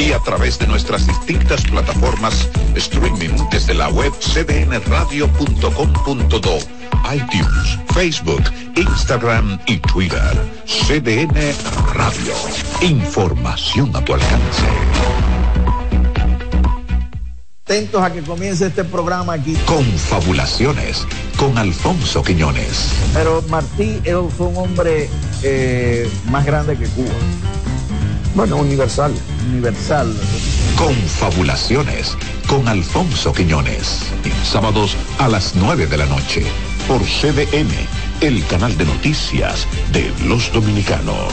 Y a través de nuestras distintas plataformas streaming desde la web cdnradio.com.do iTunes, Facebook, Instagram y Twitter. CDN Radio. Información a tu alcance. Atentos a que comience este programa aquí. Confabulaciones con Alfonso Quiñones. Pero Martí fue un hombre eh, más grande que Cuba. Bueno, universal. Universal. Confabulaciones con Alfonso Quiñones. Sábados a las 9 de la noche por CDN, el canal de noticias de los dominicanos.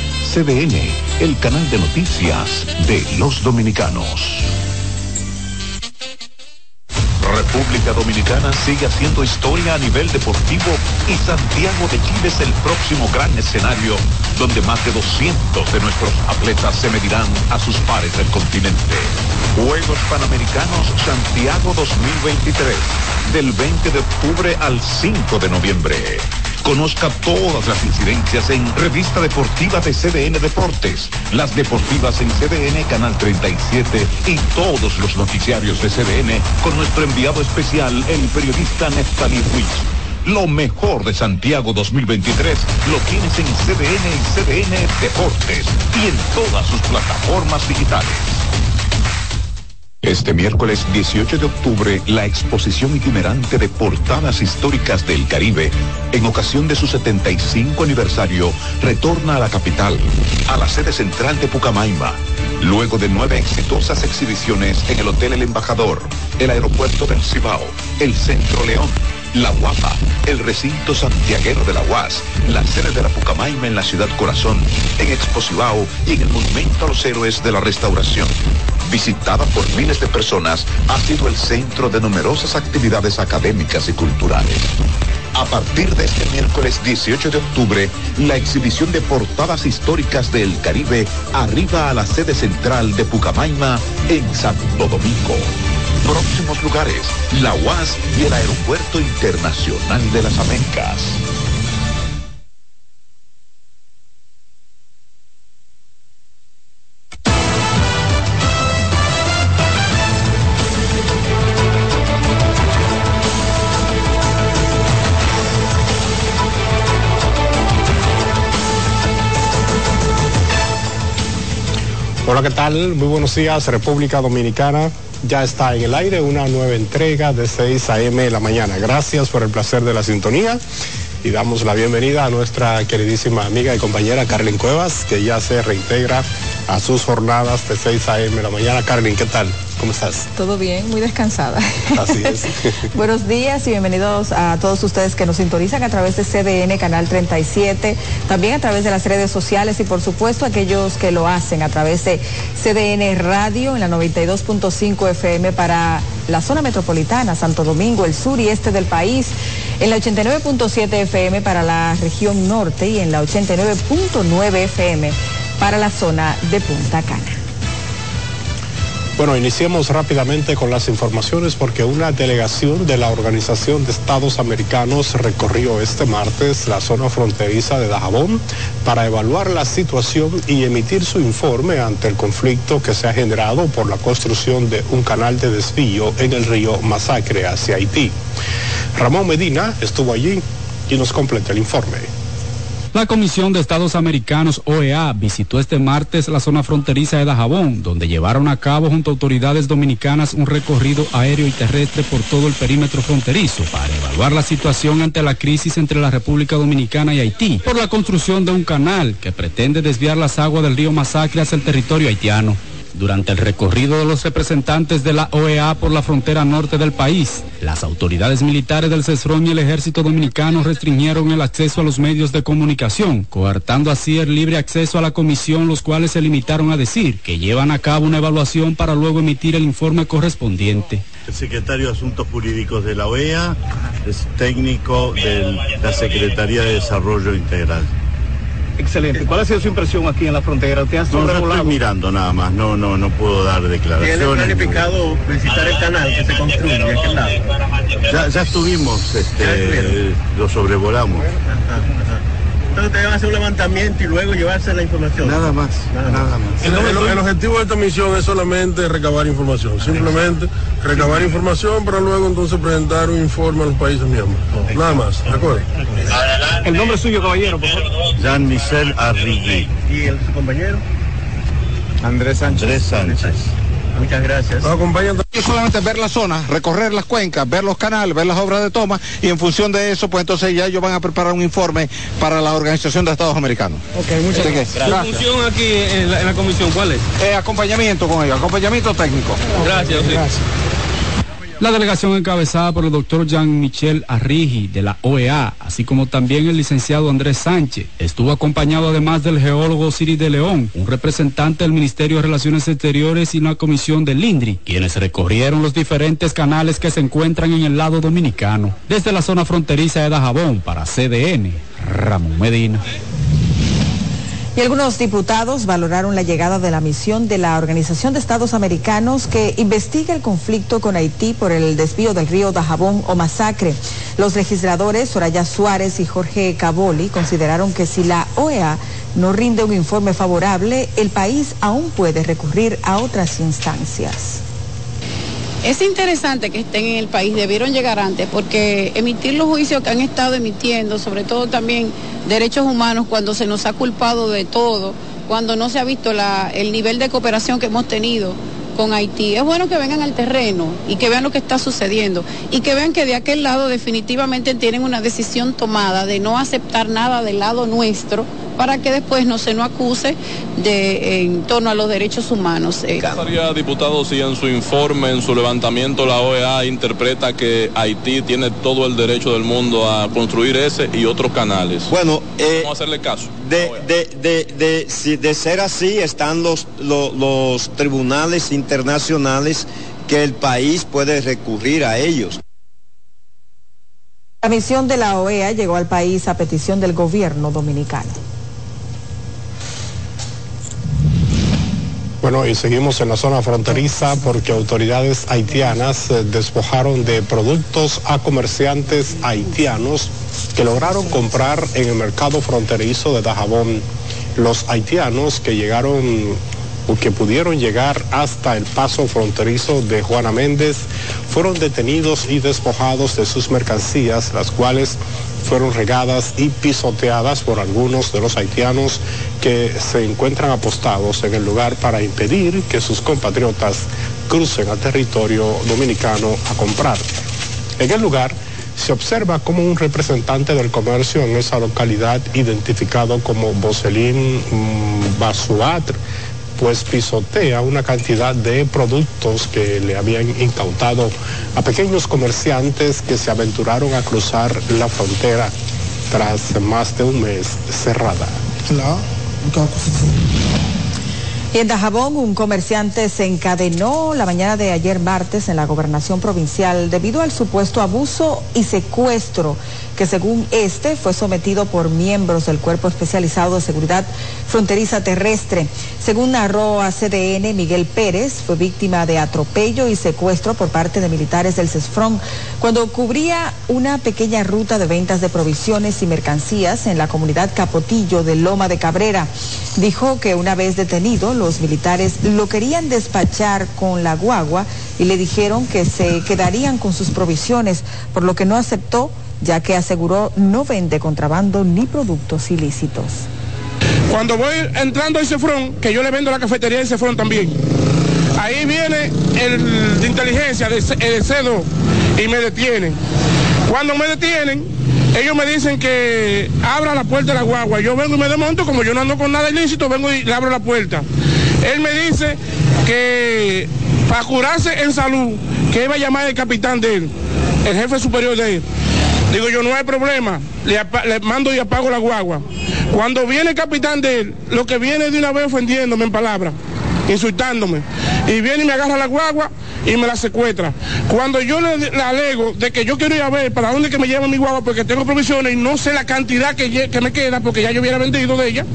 CDN, el canal de noticias de los dominicanos. República Dominicana sigue haciendo historia a nivel deportivo y Santiago de Chile es el próximo gran escenario donde más de 200 de nuestros atletas se medirán a sus pares del continente. Juegos Panamericanos Santiago 2023, del 20 de octubre al 5 de noviembre. Conozca todas las incidencias en Revista Deportiva de CDN Deportes, las deportivas en CDN Canal 37 y todos los noticiarios de CDN con nuestro enviado especial, el periodista Neftalí Ruiz. Lo mejor de Santiago 2023 lo tienes en CDN y CDN Deportes y en todas sus plataformas digitales. Este miércoles 18 de octubre, la exposición itinerante de portadas históricas del Caribe, en ocasión de su 75 aniversario, retorna a la capital, a la sede central de Pucamaima, luego de nueve exitosas exhibiciones en el Hotel El Embajador, el Aeropuerto del Cibao, el Centro León, la Guapa, el recinto santiaguero de la UAS, la sede de la Pucamaima en la ciudad corazón, en Exposivao y en el Monumento a los Héroes de la Restauración. Visitada por miles de personas, ha sido el centro de numerosas actividades académicas y culturales. A partir de este miércoles 18 de octubre, la exhibición de portadas históricas del Caribe arriba a la sede central de Pucamaima en Santo Domingo. Próximos lugares, la UAS y el Aeropuerto Internacional de las Américas. Hola, ¿qué tal? Muy buenos días, República Dominicana. Ya está en el aire una nueva entrega de 6 a.m. de la mañana. Gracias por el placer de la sintonía y damos la bienvenida a nuestra queridísima amiga y compañera Carlin Cuevas, que ya se reintegra a sus jornadas de 6 a.m. de la mañana. Carlin, ¿qué tal? ¿Cómo estás? Todo bien, muy descansada. Así es. Buenos días y bienvenidos a todos ustedes que nos sintonizan a través de CDN Canal 37, también a través de las redes sociales y por supuesto aquellos que lo hacen a través de CDN Radio en la 92.5 FM para la zona metropolitana, Santo Domingo, el sur y este del país, en la 89.7 FM para la región norte y en la 89.9 FM para la zona de Punta Cana. Bueno, iniciemos rápidamente con las informaciones porque una delegación de la Organización de Estados Americanos recorrió este martes la zona fronteriza de Dajabón para evaluar la situación y emitir su informe ante el conflicto que se ha generado por la construcción de un canal de desvío en el río Masacre hacia Haití. Ramón Medina estuvo allí y nos completa el informe. La Comisión de Estados Americanos OEA visitó este martes la zona fronteriza de Dajabón, donde llevaron a cabo junto a autoridades dominicanas un recorrido aéreo y terrestre por todo el perímetro fronterizo para evaluar la situación ante la crisis entre la República Dominicana y Haití por la construcción de un canal que pretende desviar las aguas del río Masacre hacia el territorio haitiano durante el recorrido de los representantes de la OEA por la frontera norte del país. Las autoridades militares del CESRON y el ejército dominicano restringieron el acceso a los medios de comunicación, coartando así el libre acceso a la comisión, los cuales se limitaron a decir que llevan a cabo una evaluación para luego emitir el informe correspondiente. El secretario de Asuntos Jurídicos de la OEA es técnico de la Secretaría de Desarrollo Integral. Excelente. ¿Cuál ha sido su impresión aquí en la frontera? ¿Te has no, no estoy mirando nada más, no, no, no puedo dar declaraciones. ¿Tiene planificado visitar el canal que se construye aquel lado? Ya, ya estuvimos, este, lo sobrevolamos. Ajá, ajá. Entonces usted va a hacer un levantamiento y luego llevarse la información. Nada más, nada, nada más. El, el, el, objetivo de esta misión es solamente recabar información, simplemente recabar información para luego entonces presentar un informe a los países miembros. Nada más, ¿de acuerdo? El nombre suyo, caballero, por favor. Jean-Michel Arrigui. ¿Y el, su compañero? Andrés Sánchez. Andrés Sánchez. Muchas gracias. Nos acompañan yo solamente ver la zona, recorrer las cuencas, ver los canales, ver las obras de toma y en función de eso, pues entonces ya ellos van a preparar un informe para la Organización de Estados Americanos. Ok, muchas gracias. ¿Su función aquí en la, en la, comisión cuál es? Eh, acompañamiento con ellos, acompañamiento técnico. Gracias, sí. gracias. La delegación encabezada por el doctor Jean-Michel Arrigi de la OEA, así como también el licenciado Andrés Sánchez, estuvo acompañado además del geólogo Siri de León, un representante del Ministerio de Relaciones Exteriores y una comisión del INDRI, quienes recorrieron los diferentes canales que se encuentran en el lado dominicano, desde la zona fronteriza de Dajabón para CDN, Ramón Medina. Y algunos diputados valoraron la llegada de la misión de la Organización de Estados Americanos que investiga el conflicto con Haití por el desvío del río Dajabón o masacre. Los legisladores Soraya Suárez y Jorge Caboli consideraron que si la OEA no rinde un informe favorable, el país aún puede recurrir a otras instancias. Es interesante que estén en el país, debieron llegar antes, porque emitir los juicios que han estado emitiendo, sobre todo también derechos humanos, cuando se nos ha culpado de todo, cuando no se ha visto el nivel de cooperación que hemos tenido con Haití. Es bueno que vengan al terreno y que vean lo que está sucediendo y que vean que de aquel lado definitivamente tienen una decisión tomada de no aceptar nada del lado nuestro para que después no se nos acuse de en torno a los derechos humanos. ¿Qué pasaría, diputado, si en su informe, en su levantamiento, la OEA interpreta que Haití tiene todo el derecho del mundo a construir ese y otros canales? Bueno, eh, vamos a hacerle caso. De, de, de, de, si de ser así, están los, los, los tribunales internacionales que el país puede recurrir a ellos. La misión de la OEA llegó al país a petición del gobierno dominicano. Bueno, y seguimos en la zona fronteriza porque autoridades haitianas eh, despojaron de productos a comerciantes haitianos que lograron comprar en el mercado fronterizo de Dajabón. Los haitianos que llegaron o que pudieron llegar hasta el paso fronterizo de Juana Méndez fueron detenidos y despojados de sus mercancías, las cuales fueron regadas y pisoteadas por algunos de los haitianos que se encuentran apostados en el lugar para impedir que sus compatriotas crucen al territorio dominicano a comprar. En el lugar se observa como un representante del comercio en esa localidad identificado como Boselín Basuatr pues pisotea una cantidad de productos que le habían incautado a pequeños comerciantes que se aventuraron a cruzar la frontera tras más de un mes cerrada. Y en Dajabón, un comerciante se encadenó la mañana de ayer martes en la gobernación provincial debido al supuesto abuso y secuestro que según este fue sometido por miembros del Cuerpo Especializado de Seguridad Fronteriza Terrestre. Según narró a CDN, Miguel Pérez fue víctima de atropello y secuestro por parte de militares del CESFRON cuando cubría una pequeña ruta de ventas de provisiones y mercancías en la comunidad Capotillo de Loma de Cabrera. Dijo que una vez detenido, los militares lo querían despachar con la guagua y le dijeron que se quedarían con sus provisiones, por lo que no aceptó, ya que aseguró no vende contrabando ni productos ilícitos. Cuando voy entrando a Cefrón, que yo le vendo la cafetería de Cefrón también, ahí viene el de inteligencia, el CEDO, y me detienen. Cuando me detienen, ellos me dicen que abra la puerta de la guagua. Yo vengo y me desmonto, como yo no ando con nada ilícito, vengo y le abro la puerta. Él me dice que para curarse en salud, que iba a llamar el capitán de él, el jefe superior de él. Digo yo, no hay problema, le, mando y apago la guagua. Cuando viene el capitán de él, lo que viene de una vez ofendiéndome en palabras, insultándome. Y viene y me agarra la guagua y me la secuestra. Cuando yo le, alego de que yo quiero ir a ver para dónde que me lleva mi guagua porque tengo provisiones y no sé la cantidad que, que me queda porque ya yo hubiera vendido de ella,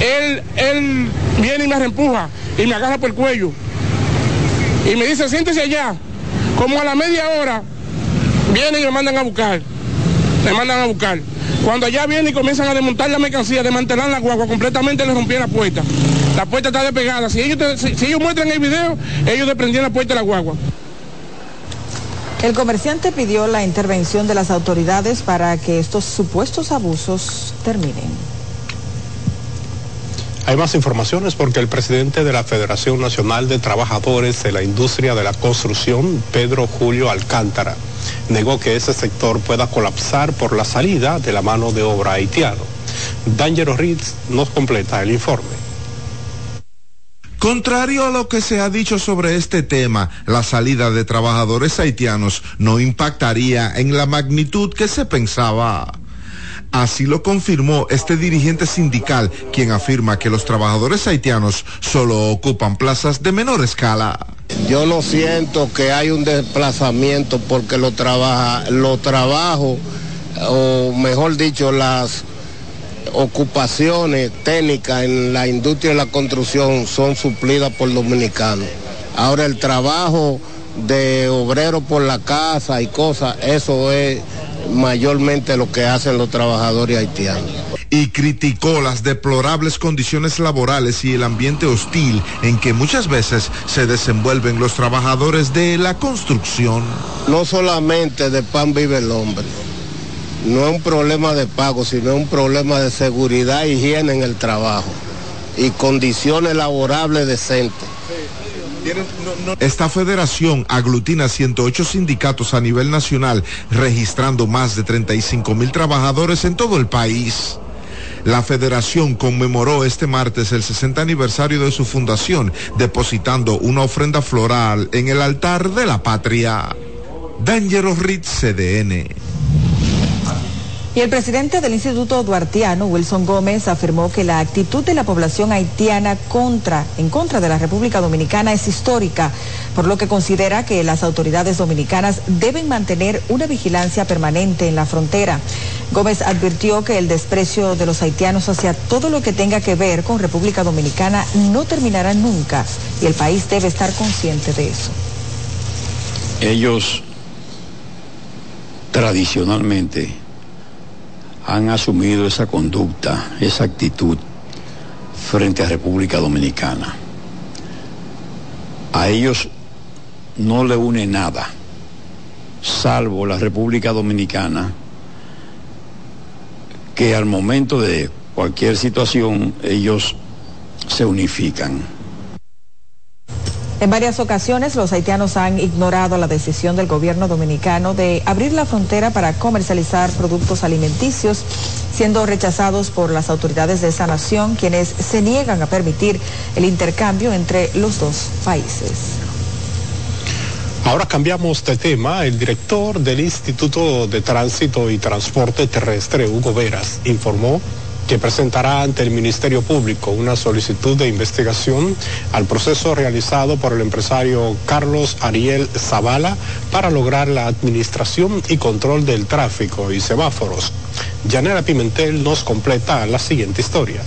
él, él viene y me reempuja y me agarra por el cuello. Y me dice, siéntese allá. Como a la media hora vienen y me mandan a buscar. Me mandan a buscar. Cuando allá vienen y comienzan a desmontar la mercancía, desmantelar la guagua, completamente le rompían la puerta. La puerta está despegada. Si ellos, si, ellos muestran el video, ellos desprendían la puerta de la guagua. El comerciante pidió la intervención de las autoridades para que estos supuestos abusos terminen. Hay más informaciones porque el presidente de la Federación Nacional de Trabajadores de la Industria de la Construcción, Pedro Julio Alcántara, negó que ese sector pueda colapsar por la salida de la mano de obra haitiano. D'Angelo Ritz nos completa el informe. Contrario a lo que se ha dicho sobre este tema, la salida de trabajadores haitianos no impactaría en la magnitud que se pensaba. Así lo confirmó este dirigente sindical, quien afirma que los trabajadores haitianos solo ocupan plazas de menor escala. Yo no siento que hay un desplazamiento porque lo trabaja, lo trabajo, o mejor dicho, las ocupaciones técnicas en la industria de la construcción son suplidas por dominicanos. Ahora el trabajo de obrero por la casa y cosas, eso es mayormente lo que hacen los trabajadores haitianos. Y criticó las deplorables condiciones laborales y el ambiente hostil en que muchas veces se desenvuelven los trabajadores de la construcción. No solamente de pan vive el hombre. No es un problema de pago, sino un problema de seguridad e higiene en el trabajo y condiciones laborables decentes. Esta federación aglutina 108 sindicatos a nivel nacional, registrando más de 35 mil trabajadores en todo el país. La federación conmemoró este martes el 60 aniversario de su fundación, depositando una ofrenda floral en el altar de la patria. Dangerous Ritz CDN. Y el presidente del Instituto Duartiano, Wilson Gómez, afirmó que la actitud de la población haitiana en contra de la República Dominicana es histórica, por lo que considera que las autoridades dominicanas deben mantener una vigilancia permanente en la frontera. Gómez advirtió que el desprecio de los haitianos hacia todo lo que tenga que ver con República Dominicana no terminará nunca y el país debe estar consciente de eso. Ellos tradicionalmente han asumido esa conducta, esa actitud frente a República Dominicana. A ellos no le une nada, salvo la República Dominicana, que al momento de cualquier situación ellos se unifican. En varias ocasiones los haitianos han ignorado la decisión del gobierno dominicano de abrir la frontera para comercializar productos alimenticios, siendo rechazados por las autoridades de esa nación, quienes se niegan a permitir el intercambio entre los dos países. Ahora cambiamos de tema. El director del Instituto de Tránsito y Transporte Terrestre, Hugo Veras, informó que presentará ante el Ministerio Público una solicitud de investigación al proceso realizado por el empresario Carlos Ariel Zavala para lograr la administración y control del tráfico y semáforos. Yanela Pimentel nos completa la siguiente historia.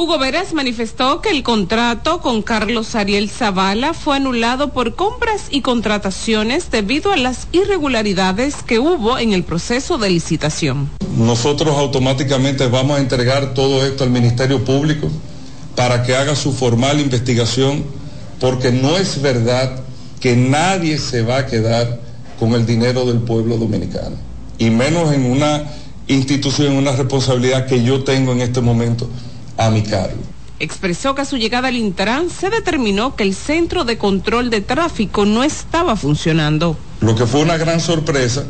Hugo Veras manifestó que el contrato con Carlos Ariel Zavala fue anulado por compras y contrataciones debido a las irregularidades que hubo en el proceso de licitación. Nosotros automáticamente vamos a entregar todo esto al Ministerio Público para que haga su formal investigación, porque no es verdad que nadie se va a quedar con el dinero del pueblo dominicano, y menos en una institución, una responsabilidad que yo tengo en este momento a mi cargo. Expresó que a su llegada al Intran se determinó que el centro de control de tráfico no estaba funcionando. Lo que fue una gran sorpresa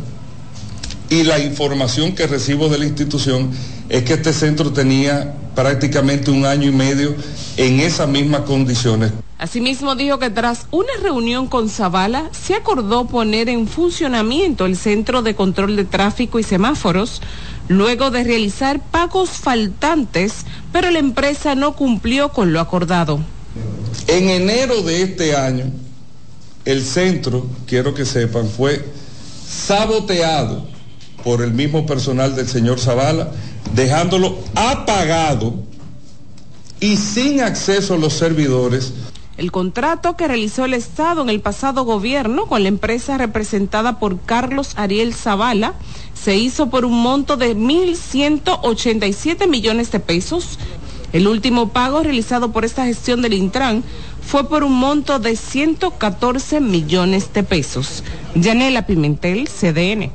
y la información que recibo de la institución es que este centro tenía prácticamente un año y medio en esas mismas condiciones. Asimismo dijo que tras una reunión con Zavala se acordó poner en funcionamiento el centro de control de tráfico y semáforos luego de realizar pagos faltantes, pero la empresa no cumplió con lo acordado. En enero de este año, el centro, quiero que sepan, fue saboteado por el mismo personal del señor Zavala, dejándolo apagado y sin acceso a los servidores el contrato que realizó el Estado en el pasado gobierno con la empresa representada por Carlos Ariel Zavala se hizo por un monto de 1.187 millones de pesos. El último pago realizado por esta gestión del Intran fue por un monto de 114 millones de pesos. Yanela Pimentel, CDN.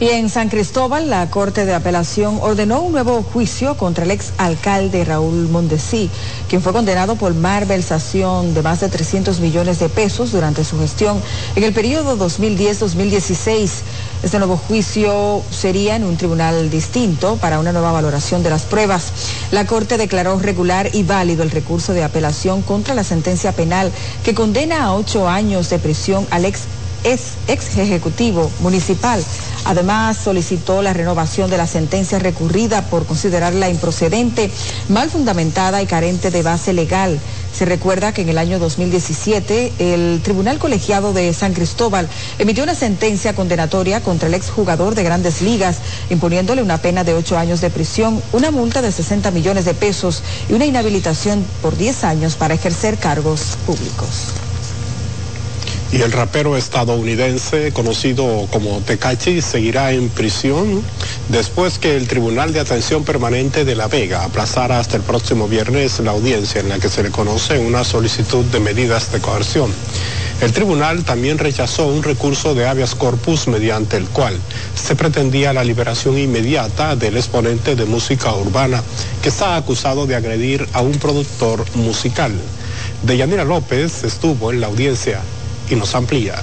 Y en San Cristóbal, la Corte de Apelación ordenó un nuevo juicio contra el ex alcalde Raúl Mondesí, quien fue condenado por malversación de más de 300 millones de pesos durante su gestión en el periodo 2010-2016. Este nuevo juicio sería en un tribunal distinto para una nueva valoración de las pruebas. La Corte declaró regular y válido el recurso de apelación contra la sentencia penal que condena a ocho años de prisión al ex es ex ejecutivo municipal. Además, solicitó la renovación de la sentencia recurrida por considerarla improcedente, mal fundamentada y carente de base legal. Se recuerda que en el año 2017 el Tribunal Colegiado de San Cristóbal emitió una sentencia condenatoria contra el exjugador de grandes ligas, imponiéndole una pena de ocho años de prisión, una multa de 60 millones de pesos y una inhabilitación por 10 años para ejercer cargos públicos. Y el rapero estadounidense conocido como Tecachi seguirá en prisión después que el Tribunal de Atención Permanente de La Vega aplazara hasta el próximo viernes la audiencia en la que se le conoce una solicitud de medidas de coerción. El tribunal también rechazó un recurso de habeas corpus mediante el cual se pretendía la liberación inmediata del exponente de música urbana que está acusado de agredir a un productor musical. Deyanira López estuvo en la audiencia y nos amplía.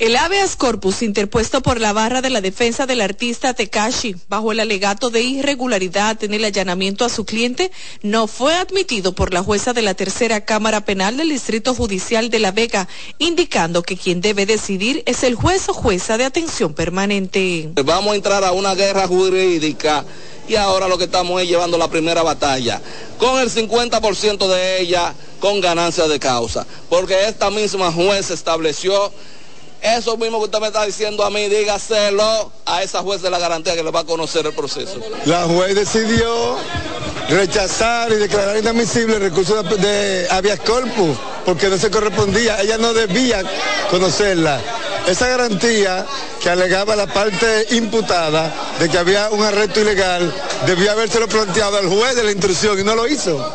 El habeas corpus interpuesto por la barra de la defensa del artista Tekashi bajo el alegato de irregularidad en el allanamiento a su cliente no fue admitido por la jueza de la tercera Cámara Penal del Distrito Judicial de La Vega, indicando que quien debe decidir es el juez o jueza de atención permanente. Vamos a entrar a una guerra jurídica y ahora lo que estamos es llevando la primera batalla, con el 50% de ella con ganancia de causa, porque esta misma jueza estableció eso mismo que usted me está diciendo a mí, dígaselo a esa juez de la garantía que le va a conocer el proceso. La juez decidió rechazar y declarar inadmisible el recurso de, habeas corpus porque no se correspondía, ella no debía conocerla. Esa garantía que alegaba la parte imputada de que había un arresto ilegal, debía habérselo planteado al juez de la instrucción y no lo hizo.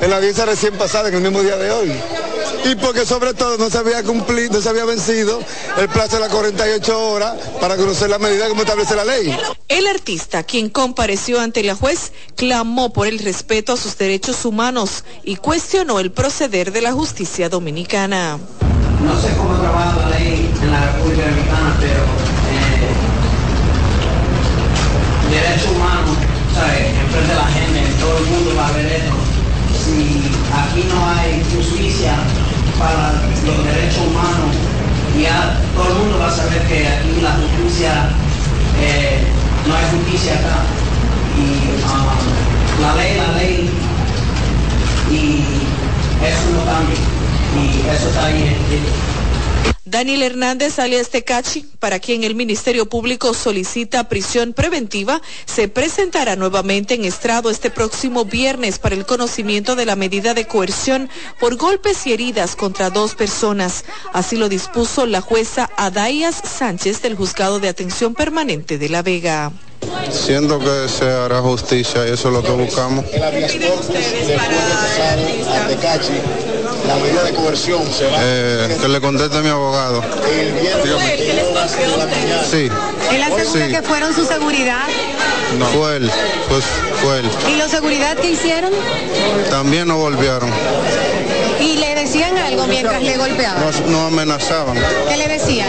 En la audiencia recién pasada, en el mismo día de hoy y porque sobre todo no se había cumplido, no se había vencido el plazo de las 48 horas para conocer la medida como establece la ley. El artista, quien compareció ante la juez, clamó por el respeto a sus derechos humanos y cuestionó el proceder de la justicia dominicana. No sé cómo trabaja la ley en la República Dominicana, pero eh, derechos humanos, ¿sabes? enfrente de la gente, todo el mundo va a ver esto si aquí no hay justicia para los derechos humanos, ya todo el mundo va a saber que aquí la justicia, eh, no hay justicia acá. Y um, la ley, la ley, y eso no cambia. Y eso está ahí. Daniel Hernández alias Tecachi, para quien el Ministerio Público solicita prisión preventiva, se presentará nuevamente en estrado este próximo viernes para el conocimiento de la medida de coerción por golpes y heridas contra dos personas. Así lo dispuso la jueza Adayas Sánchez del Juzgado de Atención Permanente de La Vega. Siento que se hará justicia y eso es lo que buscamos. La medida de coerción se va. Eh, que le conteste a mi abogado. Sí. ¿Él asegura Sí. que fueron su seguridad? No. Fue él, pues fue él. ¿Y los seguridad que hicieron? También nos golpearon. ¿Y le decían algo mientras le golpeaban? Nos, nos amenazaban. ¿Qué le decían?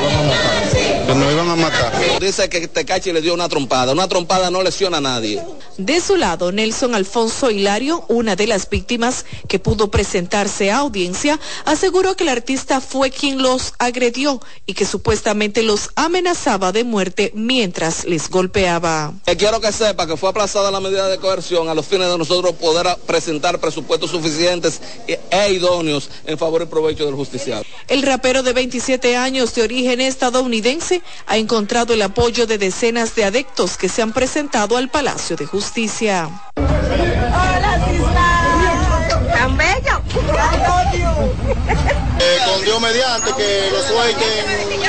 Que nos iban a matar. Dice que Tecachi le dio una trompada. Una trompada no lesiona a nadie. De su lado, Nelson Alfonso Hilario, una de las víctimas que pudo presentarse a audiencia, aseguró que el artista fue quien los agredió y que supuestamente los amenazaba de muerte mientras les golpeaba. Eh, quiero que sepa que fue aplazada la medida de coerción a los fines de nosotros poder presentar presupuestos suficientes e, e idóneos en favor y provecho del justiciado. El rapero de 27 años de origen estadounidense ha encontrado el apoyo de decenas de adeptos que se han presentado al Palacio de Justicia. ¡Tan bello! Eh, con Dios mediante que lo suelten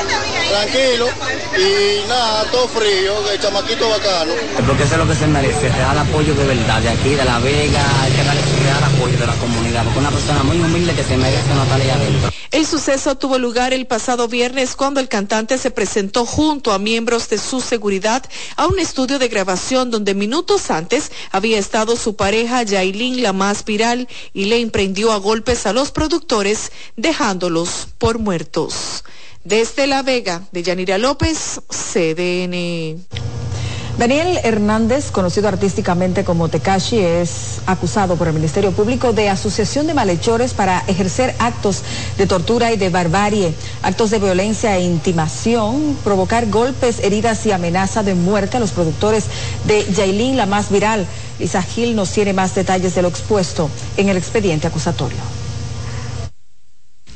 tranquilo y nada, todo frío, el chamaquito bacano. Porque eso es lo que se merece, real apoyo de verdad, de aquí, de La Vega, hay que real apoyo de la comunidad, porque una persona muy humilde que se merece no estar ahí adentro. El suceso tuvo lugar el pasado viernes cuando el cantante se presentó junto a miembros de su seguridad a un estudio de grabación donde minutos antes había estado su pareja Yailin, la más viral, y le emprendió a golpes a los productores, dejándolos por muertos. Desde La Vega, de Yanira López, CDN. Daniel Hernández, conocido artísticamente como Tekashi, es acusado por el Ministerio Público de asociación de malhechores para ejercer actos de tortura y de barbarie, actos de violencia e intimación, provocar golpes, heridas y amenaza de muerte a los productores de Yailin, la más viral. Lisa Gil nos tiene más detalles de lo expuesto en el expediente acusatorio.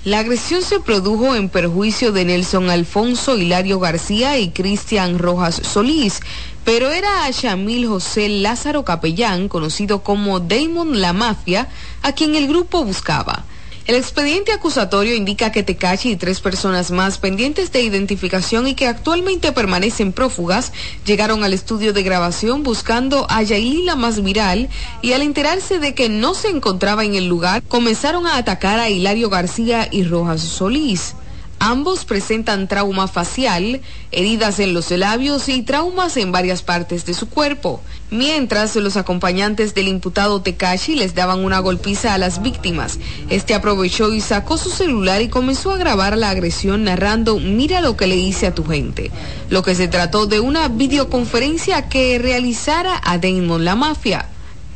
La agresión se produjo en perjuicio de Nelson Alfonso Hilario García y Cristian Rojas Solís, pero era a Shamil José Lázaro Capellán, conocido como Damon La Mafia, a quien el grupo buscaba. El expediente acusatorio indica que Tecachi y tres personas más pendientes de identificación y que actualmente permanecen prófugas llegaron al estudio de grabación buscando a Yailin la más viral y al enterarse de que no se encontraba en el lugar comenzaron a atacar a Hilario García y Rojas Solís. Ambos presentan trauma facial, heridas en los labios y traumas en varias partes de su cuerpo, mientras los acompañantes del imputado Tekashi les daban una golpiza a las víctimas. Este aprovechó y sacó su celular y comenzó a grabar la agresión narrando mira lo que le hice a tu gente, lo que se trató de una videoconferencia que realizara a Damon la mafia.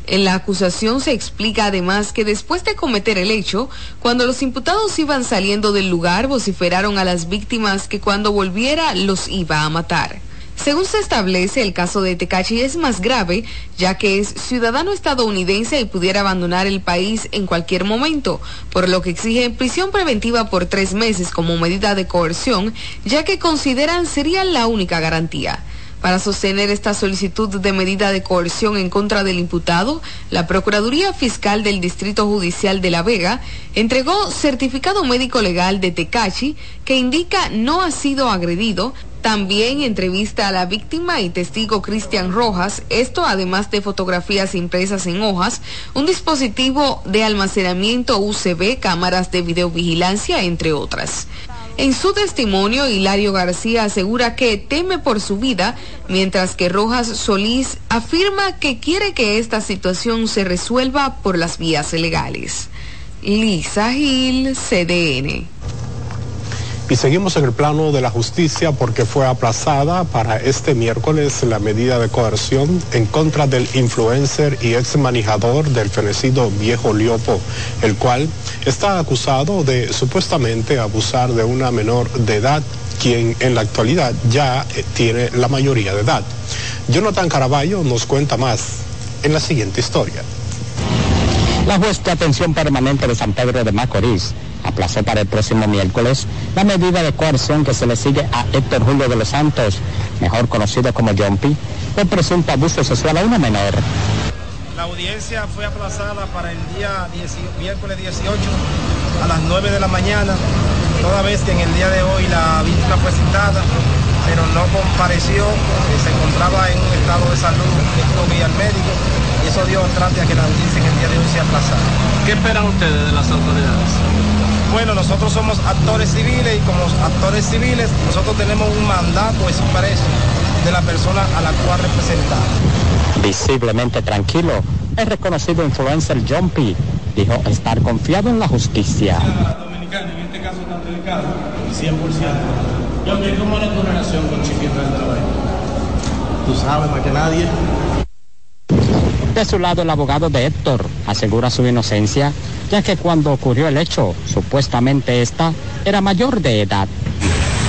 En la acusación se explica además que después de cometer el hecho, cuando los imputados iban saliendo del lugar, vociferaron a las víctimas que cuando volviera los iba a matar. Según se establece, el caso de Tecachi es más grave, ya que es ciudadano estadounidense y pudiera abandonar el país en cualquier momento, por lo que exigen prisión preventiva por tres meses como medida de coerción, ya que consideran sería la única garantía. Para sostener esta solicitud de medida de coerción en contra del imputado, la Procuraduría Fiscal del Distrito Judicial de La Vega entregó certificado médico legal de Tecachi que indica no ha sido agredido. También entrevista a la víctima y testigo Cristian Rojas, esto además de fotografías impresas en hojas, un dispositivo de almacenamiento UCB, cámaras de videovigilancia, entre otras. En su testimonio, Hilario García asegura que teme por su vida, mientras que Rojas Solís afirma que quiere que esta situación se resuelva por las vías legales. Lisa Gil, CDN. Y seguimos en el plano de la justicia porque fue aplazada para este miércoles la medida de coerción en contra del influencer y ex manejador del fenecido Viejo Liopo, el cual está acusado de supuestamente abusar de una menor de edad quien en la actualidad ya eh, tiene la mayoría de edad. Jonathan Caraballo nos cuenta más en la siguiente historia. La juez de atención permanente de San Pedro de Macorís aplazó para el próximo miércoles la medida de coerción que se le sigue a Héctor Julio de los Santos, mejor conocido como Jumpy, por presunto abuso sexual a una menor. La audiencia fue aplazada para el día miércoles 18 a las 9 de la mañana, toda vez que en el día de hoy la víctima fue citada, pero no compareció, eh, se encontraba en un estado de salud, esto guía al médico, y eso dio entrante a que la audiencia en el día de hoy se aplazara. ¿Qué esperan ustedes de las autoridades? Bueno, nosotros somos actores civiles y como actores civiles nosotros tenemos un mandato expreso de la persona a la cual representamos. Visiblemente tranquilo, el reconocido influencer John P. dijo estar confiado en la justicia. Dominicana, en este caso tan delicado, 100%. John P, ¿cómo era tu relación con Chiquito del trabajo? Tú sabes más que nadie. De su lado, el abogado de Héctor asegura su inocencia, ya que cuando ocurrió el hecho, supuestamente esta era mayor de edad.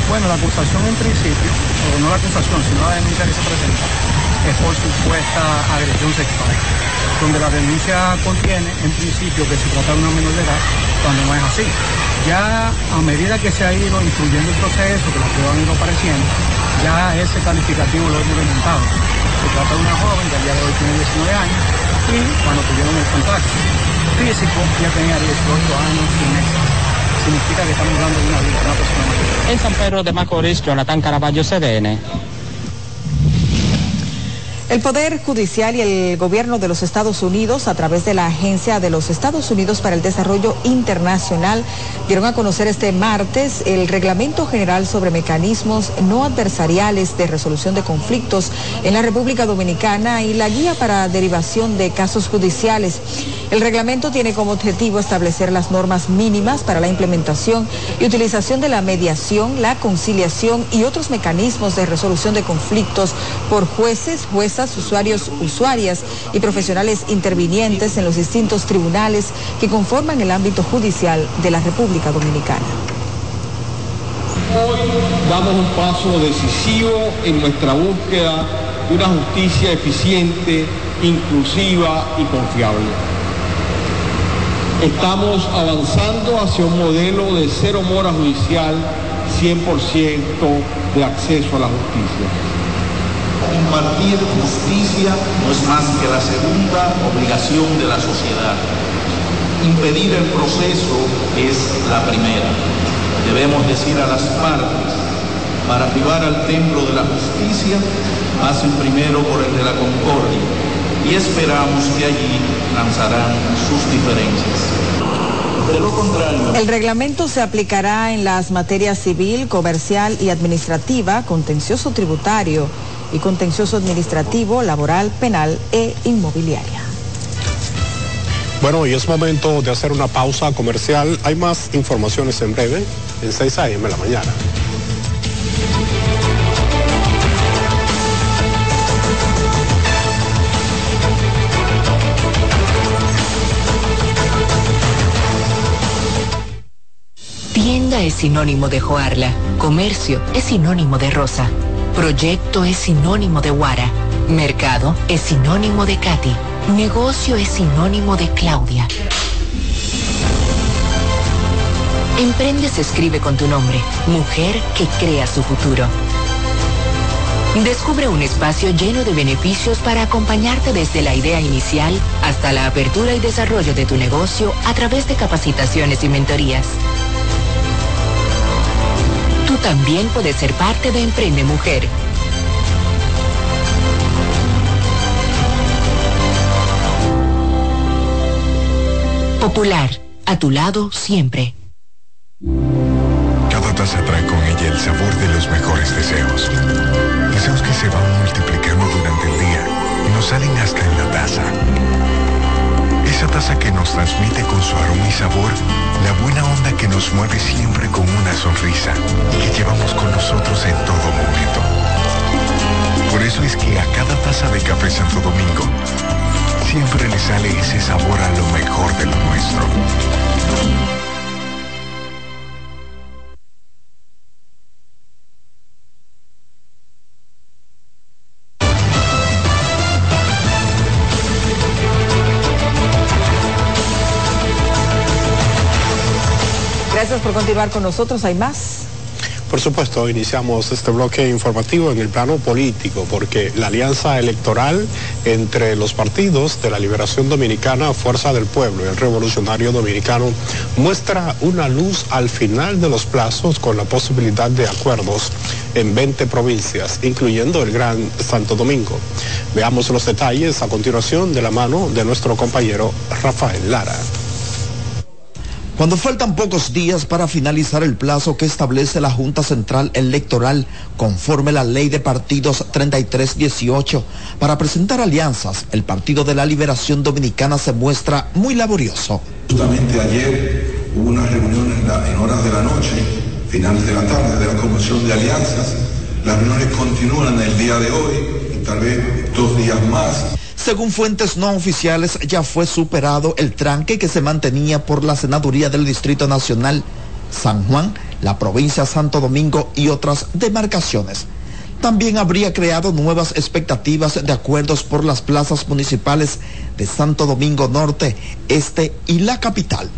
Bueno, la acusación en principio, o no la acusación, sino la denuncia que se presenta, es por supuesta agresión sexual, donde la denuncia contiene en principio que se trata de una menor de edad, cuando no es así. Ya a medida que se ha ido influyendo el proceso, que las pruebas han ido apareciendo, ya ese calificativo lo hemos inventado. Se trata de una joven que al día de hoy tiene 19 años y cuando tuvieron el contacto físico ya tenía 18 años y meses. Significa que estamos dando una vida a una persona mayor. En San Pedro de Macorís, Jonathan Caraballo, CDN. El Poder Judicial y el Gobierno de los Estados Unidos, a través de la Agencia de los Estados Unidos para el Desarrollo Internacional, dieron a conocer este martes el Reglamento General sobre Mecanismos No Adversariales de Resolución de Conflictos en la República Dominicana y la Guía para Derivación de Casos Judiciales. El reglamento tiene como objetivo establecer las normas mínimas para la implementación y utilización de la mediación, la conciliación y otros mecanismos de resolución de conflictos por jueces, jueces usuarios, usuarias y profesionales intervinientes en los distintos tribunales que conforman el ámbito judicial de la República Dominicana. Hoy damos un paso decisivo en nuestra búsqueda de una justicia eficiente, inclusiva y confiable. Estamos avanzando hacia un modelo de cero mora judicial, 100% de acceso a la justicia. Impartir justicia no es más que la segunda obligación de la sociedad. Impedir el proceso es la primera. Debemos decir a las partes, para arribar al templo de la justicia, pasen primero por el de la concordia y esperamos que allí lanzarán sus diferencias. De lo contrario, El reglamento se aplicará en las materias civil, comercial y administrativa, contencioso tributario y contencioso administrativo, laboral, penal e inmobiliaria. Bueno, y es momento de hacer una pausa comercial. Hay más informaciones en breve, en 6 a.m. de la mañana. Tienda es sinónimo de Joarla. Comercio es sinónimo de Rosa. Proyecto es sinónimo de Guara. Mercado es sinónimo de Katy. Negocio es sinónimo de Claudia. Emprende se escribe con tu nombre. Mujer que crea su futuro. Descubre un espacio lleno de beneficios para acompañarte desde la idea inicial hasta la apertura y desarrollo de tu negocio a través de capacitaciones y mentorías. También puedes ser parte de Emprende Mujer. Popular, a tu lado siempre. Cada taza trae con ella el sabor de los mejores deseos. Deseos que se van multiplicando durante el día y nos salen hasta en la taza. Esa taza que nos transmite con su aroma y sabor la buena onda que nos mueve siempre con una sonrisa y que llevamos con nosotros en todo momento. Por eso es que a cada taza de café Santo Domingo siempre le sale ese sabor a lo mejor de lo nuestro. Por continuar con nosotros. Hay más. Por supuesto, iniciamos este bloque informativo en el plano político, porque la alianza electoral entre los partidos de la Liberación Dominicana, Fuerza del Pueblo y el Revolucionario Dominicano muestra una luz al final de los plazos con la posibilidad de acuerdos en 20 provincias, incluyendo el Gran Santo Domingo. Veamos los detalles a continuación de la mano de nuestro compañero Rafael Lara. Cuando faltan pocos días para finalizar el plazo que establece la Junta Central Electoral conforme la ley de partidos 3318 para presentar alianzas, el Partido de la Liberación Dominicana se muestra muy laborioso. Justamente ayer hubo una reunión en, en horas de la noche, finales de la tarde, de la Comisión de Alianzas. Las reuniones continúan el día de hoy y tal vez dos días más. Según fuentes no oficiales, ya fue superado el tranque que se mantenía por la Senaduría del Distrito Nacional, San Juan, la provincia Santo Domingo y otras demarcaciones. También habría creado nuevas expectativas de acuerdos por las plazas municipales de Santo Domingo Norte, Este y la capital.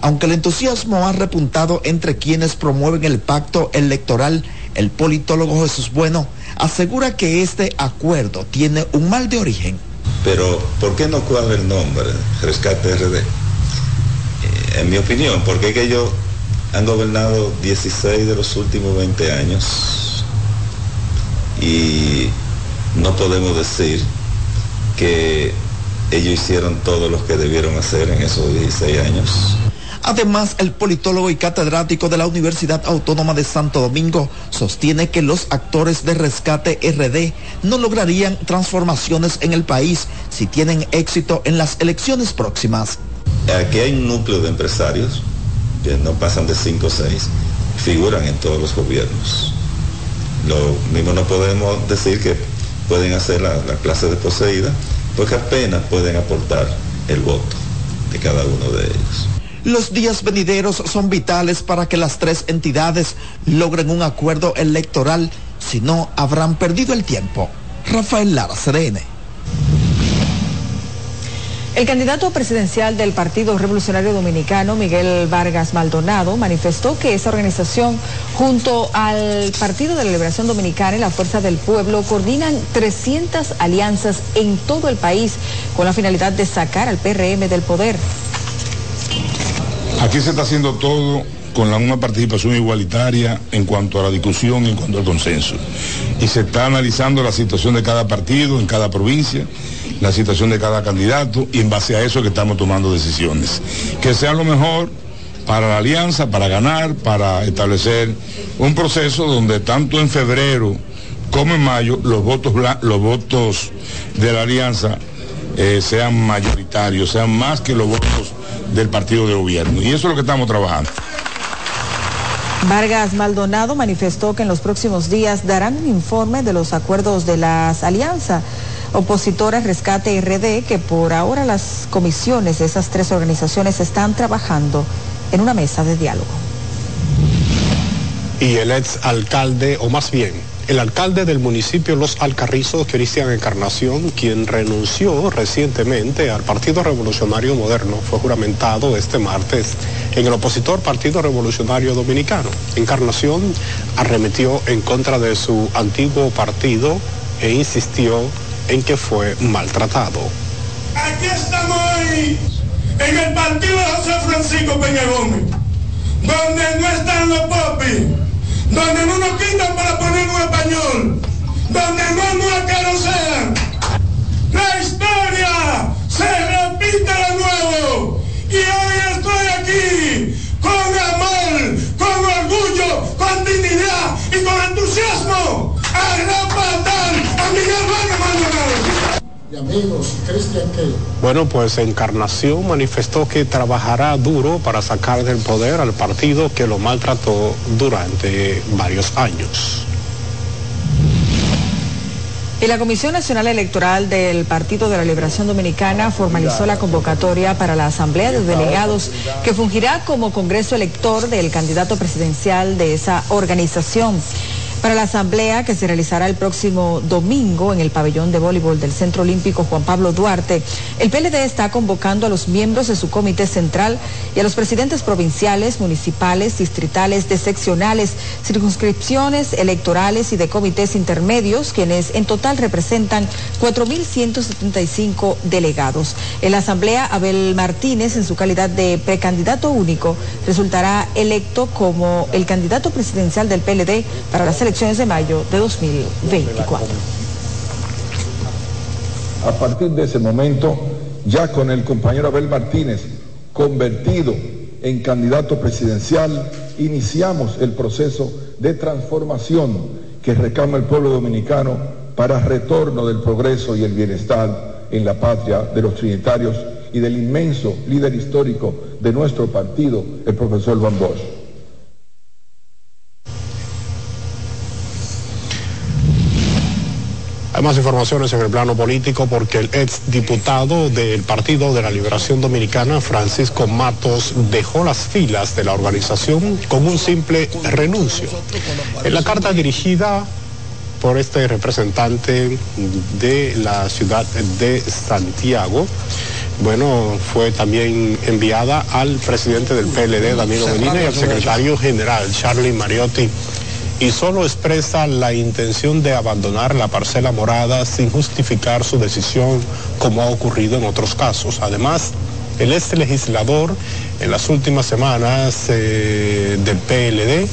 Aunque el entusiasmo ha repuntado entre quienes promueven el pacto electoral, el politólogo Jesús Bueno asegura que este acuerdo tiene un mal de origen. Pero, ¿por qué no cuadra el nombre, Rescate RD? Eh, en mi opinión, porque es que ellos han gobernado 16 de los últimos 20 años y no podemos decir que ellos hicieron todo lo que debieron hacer en esos 16 años. Además, el politólogo y catedrático de la Universidad Autónoma de Santo Domingo sostiene que los actores de rescate RD no lograrían transformaciones en el país si tienen éxito en las elecciones próximas. Aquí hay un núcleo de empresarios que no pasan de 5 o 6, figuran en todos los gobiernos. Lo mismo no podemos decir que pueden hacer la, la clase de poseída, porque apenas pueden aportar el voto de cada uno de ellos. Los días venideros son vitales para que las tres entidades logren un acuerdo electoral, si no habrán perdido el tiempo. Rafael Lara, CDN. El candidato presidencial del Partido Revolucionario Dominicano, Miguel Vargas Maldonado, manifestó que esa organización, junto al Partido de la Liberación Dominicana y la Fuerza del Pueblo, coordinan 300 alianzas en todo el país con la finalidad de sacar al PRM del poder. Aquí se está haciendo todo con la una participación igualitaria en cuanto a la discusión y en cuanto al consenso. Y se está analizando la situación de cada partido en cada provincia, la situación de cada candidato y en base a eso que estamos tomando decisiones. Que sea lo mejor para la alianza, para ganar, para establecer un proceso donde tanto en febrero como en mayo los votos, los votos de la alianza eh, sean mayoritarios, sean más que los votos del partido de gobierno. Y eso es lo que estamos trabajando. Vargas Maldonado manifestó que en los próximos días darán un informe de los acuerdos de las alianzas opositoras Rescate RD, que por ahora las comisiones de esas tres organizaciones están trabajando en una mesa de diálogo. y el ex alcalde, o más bien, el alcalde del municipio Los Alcarrizos, Cristian Encarnación, quien renunció recientemente al Partido Revolucionario Moderno, fue juramentado este martes en el opositor Partido Revolucionario Dominicano. Encarnación arremetió en contra de su antiguo partido e insistió en que fue maltratado. Aquí estamos hoy en el partido de José Francisco Peña Gómez, donde no están los popis, donde no nos quitan para poner un español, donde no nos acarocean. La historia se repite de nuevo y hoy estoy aquí con amor, con orgullo, con dignidad y con entusiasmo a respaldar a Miguel Vargas Maldonado. Y amigos, Cristian que Bueno, pues Encarnación manifestó que trabajará duro para sacar del poder al partido que lo maltrató durante varios años. Y la Comisión Nacional Electoral del Partido de la Liberación Dominicana formalizó la convocatoria para la Asamblea de Delegados que fungirá como Congreso Elector del candidato presidencial de esa organización para la asamblea que se realizará el próximo domingo en el pabellón de voleibol del Centro Olímpico Juan Pablo Duarte. El PLD está convocando a los miembros de su comité central y a los presidentes provinciales, municipales, distritales, de seccionales, circunscripciones electorales y de comités intermedios, quienes en total representan 4.175 delegados. En la asamblea, Abel Martínez, en su calidad de precandidato único, resultará electo como el candidato presidencial del PLD para las elecciones de mayo de 2024. A partir de ese momento, ya con el compañero Abel Martínez convertido en candidato presidencial, iniciamos el proceso de transformación que reclama el pueblo dominicano para retorno del progreso y el bienestar en la patria de los trinitarios y del inmenso líder histórico de nuestro partido, el profesor Van Bosch. Hay más informaciones en el plano político porque el ex diputado del Partido de la Liberación Dominicana, Francisco Matos, dejó las filas de la organización con un simple renuncio. En la carta dirigida por este representante de la ciudad de Santiago, bueno, fue también enviada al presidente del PLD, Danilo Medina, y al secretario general, Charlie Mariotti y solo expresa la intención de abandonar la parcela morada sin justificar su decisión como ha ocurrido en otros casos. Además, el ex legislador en las últimas semanas eh, del PLD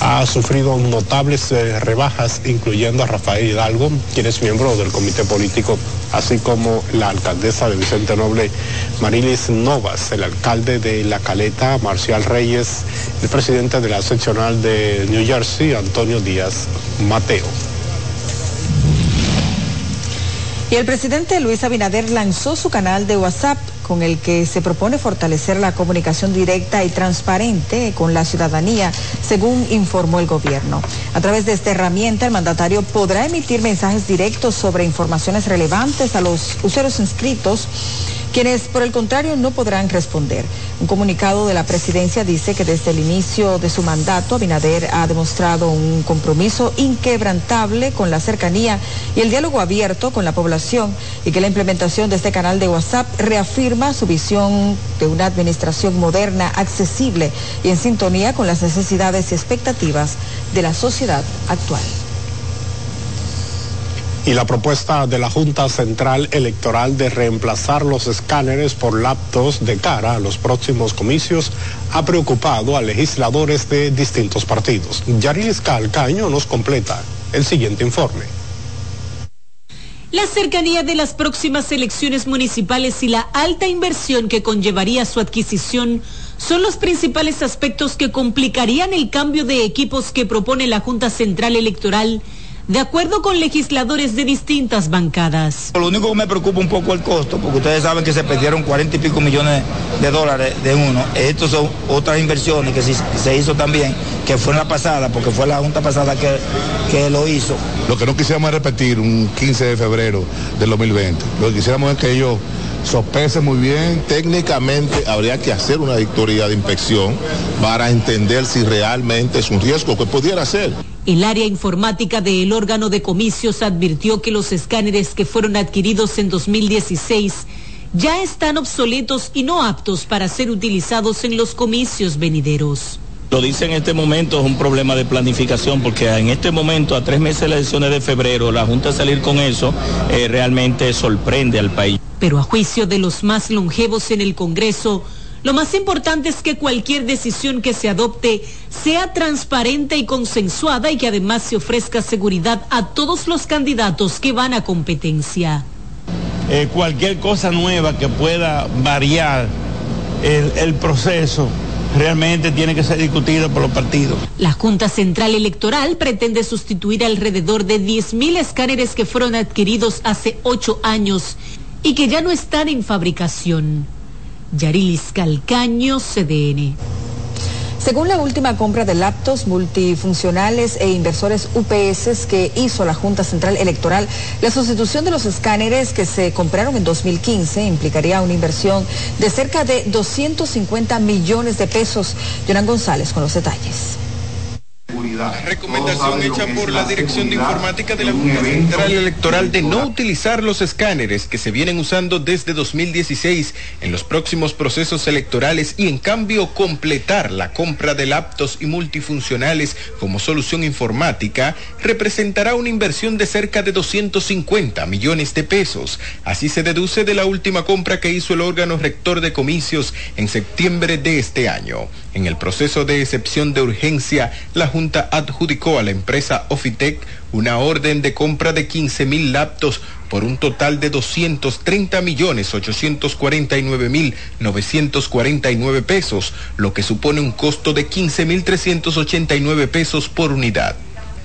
ha sufrido notables eh, rebajas, incluyendo a Rafael Hidalgo, quien es miembro del comité político, así como la alcaldesa de Vicente Noble, Marilis Novas, el alcalde de La Caleta, Marcial Reyes, el presidente de la seccional de New Jersey, Antonio Díaz Mateo. Y el presidente Luis Abinader lanzó su canal de WhatsApp con el que se propone fortalecer la comunicación directa y transparente con la ciudadanía, según informó el gobierno. A través de esta herramienta, el mandatario podrá emitir mensajes directos sobre informaciones relevantes a los usuarios inscritos quienes por el contrario no podrán responder. Un comunicado de la presidencia dice que desde el inicio de su mandato Abinader ha demostrado un compromiso inquebrantable con la cercanía y el diálogo abierto con la población y que la implementación de este canal de WhatsApp reafirma su visión de una administración moderna, accesible y en sintonía con las necesidades y expectativas de la sociedad actual y la propuesta de la Junta Central Electoral de reemplazar los escáneres por laptops de cara a los próximos comicios ha preocupado a legisladores de distintos partidos. Yarilis Calcaño nos completa el siguiente informe. La cercanía de las próximas elecciones municipales y la alta inversión que conllevaría su adquisición son los principales aspectos que complicarían el cambio de equipos que propone la Junta Central Electoral de acuerdo con legisladores de distintas bancadas. Lo único que me preocupa un poco el costo, porque ustedes saben que se perdieron cuarenta y pico millones de dólares de uno. Estos son otras inversiones que se hizo también, que fue en la pasada, porque fue la junta pasada que, que lo hizo. Lo que no quisiéramos es repetir un 15 de febrero del 2020. Lo que quisiéramos es que ellos sopesen muy bien. Técnicamente habría que hacer una auditoría de inspección para entender si realmente es un riesgo que pudiera ser. El área informática del órgano de comicios advirtió que los escáneres que fueron adquiridos en 2016 ya están obsoletos y no aptos para ser utilizados en los comicios venideros. Lo dice en este momento, es un problema de planificación, porque en este momento, a tres meses de las elecciones de febrero, la Junta salir con eso eh, realmente sorprende al país. Pero a juicio de los más longevos en el Congreso, lo más importante es que cualquier decisión que se adopte sea transparente y consensuada y que además se ofrezca seguridad a todos los candidatos que van a competencia. Eh, cualquier cosa nueva que pueda variar el, proceso realmente tiene que ser discutida por los partidos. La Junta Central Electoral pretende sustituir alrededor de 10.000 escáneres que fueron adquiridos hace ocho años y que ya no están en fabricación. Yarilis Calcaño, CDN. Según la última compra de laptops multifuncionales e inversores UPS que hizo la Junta Central Electoral, la sustitución de los escáneres que se compraron en 2015 implicaría una inversión de cerca de 250 millones de pesos. Jonan González con los detalles. La recomendación hecha por la Dirección de Informática de la Junta Central Electoral de no utilizar los escáneres que se vienen usando desde 2016 en los próximos procesos electorales y en cambio completar la compra de laptops y multifuncionales como solución informática representará una inversión de cerca de 250 millones de pesos. Así se deduce de la última compra que hizo el órgano rector de comicios en septiembre de este año. En el proceso de excepción de urgencia, la Junta adjudicó a la empresa Ofitec una orden de compra de 15 mil laptops por un total de 230 millones 849 mil 949 pesos, lo que supone un costo de 15 mil 389 pesos por unidad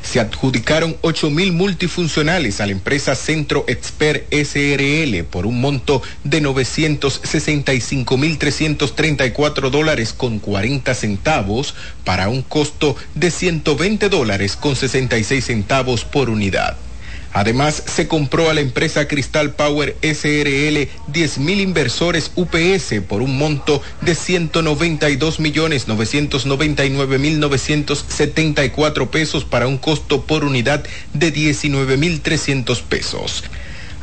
se adjudicaron 8.000 multifuncionales a la empresa Centro Expert SRL por un monto de 965.334 dólares con 40 centavos para un costo de 120 dólares con 66 centavos por unidad. Además, se compró a la empresa Crystal Power SRL 10.000 inversores UPS por un monto de 192.999.974 pesos para un costo por unidad de 19.300 pesos.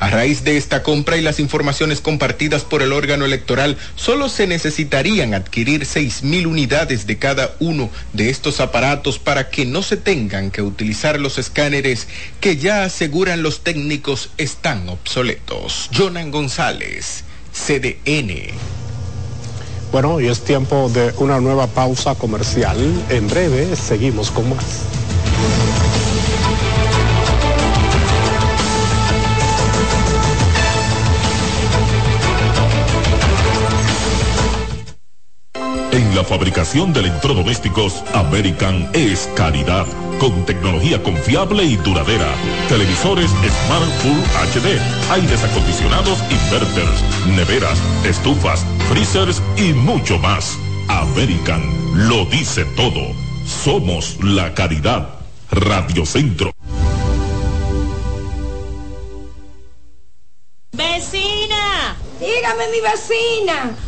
A raíz de esta compra y las informaciones compartidas por el órgano electoral, solo se necesitarían adquirir 6.000 unidades de cada uno de estos aparatos para que no se tengan que utilizar los escáneres que ya aseguran los técnicos están obsoletos. Jonan González, CDN. Bueno, y es tiempo de una nueva pausa comercial. En breve seguimos con más. En la fabricación de electrodomésticos, American es calidad, con tecnología confiable y duradera. Televisores Smart Full HD, aires acondicionados inverters, neveras, estufas, freezers y mucho más. American lo dice todo. Somos la calidad. Radio Centro. Vecina, dígame mi vecina.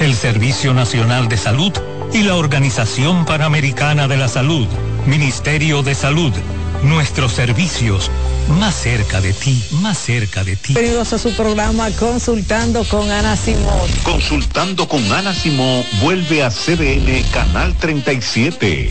el Servicio Nacional de Salud y la Organización Panamericana de la Salud, Ministerio de Salud, nuestros servicios, más cerca de ti, más cerca de ti. Bienvenidos a su programa Consultando con Ana Simón. Consultando con Ana Simón vuelve a CDN Canal 37.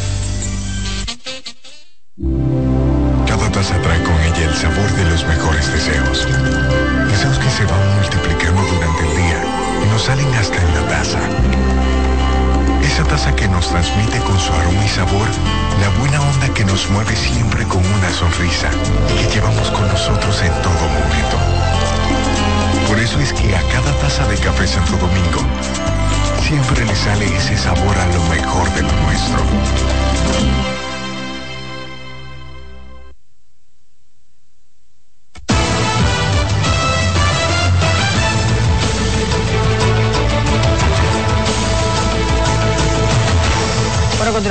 Cada taza trae con ella el sabor de los mejores deseos. Deseos que se van multiplicando durante el día y nos salen hasta en la taza. Esa taza que nos transmite con su aroma y sabor la buena onda que nos mueve siempre con una sonrisa y que llevamos con nosotros en todo momento. Por eso es que a cada taza de café Santo Domingo siempre le sale ese sabor a lo mejor de lo nuestro.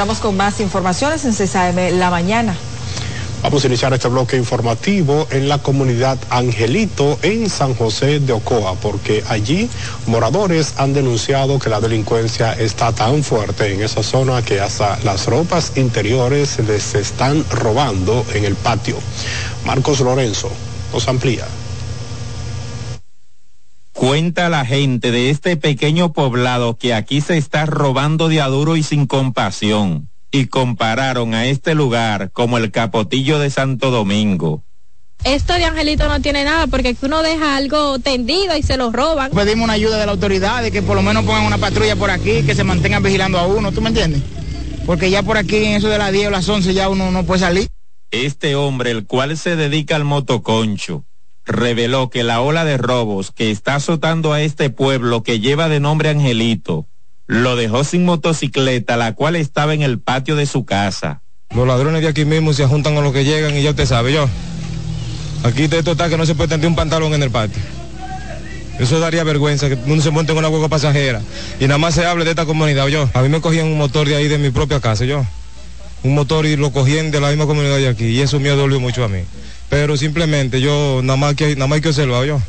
Continuamos con más informaciones en CSAM La Mañana. Vamos a iniciar este bloque informativo en la comunidad Angelito en San José de Ocoa, porque allí moradores han denunciado que la delincuencia está tan fuerte en esa zona que hasta las ropas interiores les están robando en el patio. Marcos Lorenzo nos amplía. Cuenta la gente de este pequeño poblado que aquí se está robando de aduro y sin compasión y compararon a este lugar como el capotillo de Santo Domingo. Esto de Angelito no tiene nada porque uno deja algo tendido y se lo roban. Pedimos una ayuda de la autoridad, de que por lo menos pongan una patrulla por aquí, que se mantengan vigilando a uno, ¿tú me entiendes? Porque ya por aquí en eso de las 10 o las 11 ya uno no puede salir. Este hombre, el cual se dedica al motoconcho, reveló que la ola de robos que está azotando a este pueblo que lleva de nombre Angelito lo dejó sin motocicleta, la cual estaba en el patio de su casa. Los ladrones de aquí mismo se juntan con los que llegan y ya usted sabe, yo. Aquí de esto está que no se puede tener un pantalón en el patio. Eso daría vergüenza que uno se monte en una hueco pasajera y nada más se hable de esta comunidad, yo. A mí me cogían un motor de ahí de mi propia casa, yo. Un motor y lo cogían de la misma comunidad de aquí y eso me dolió mucho a mí. Pero simplemente yo nada más que nada más que observar, yo.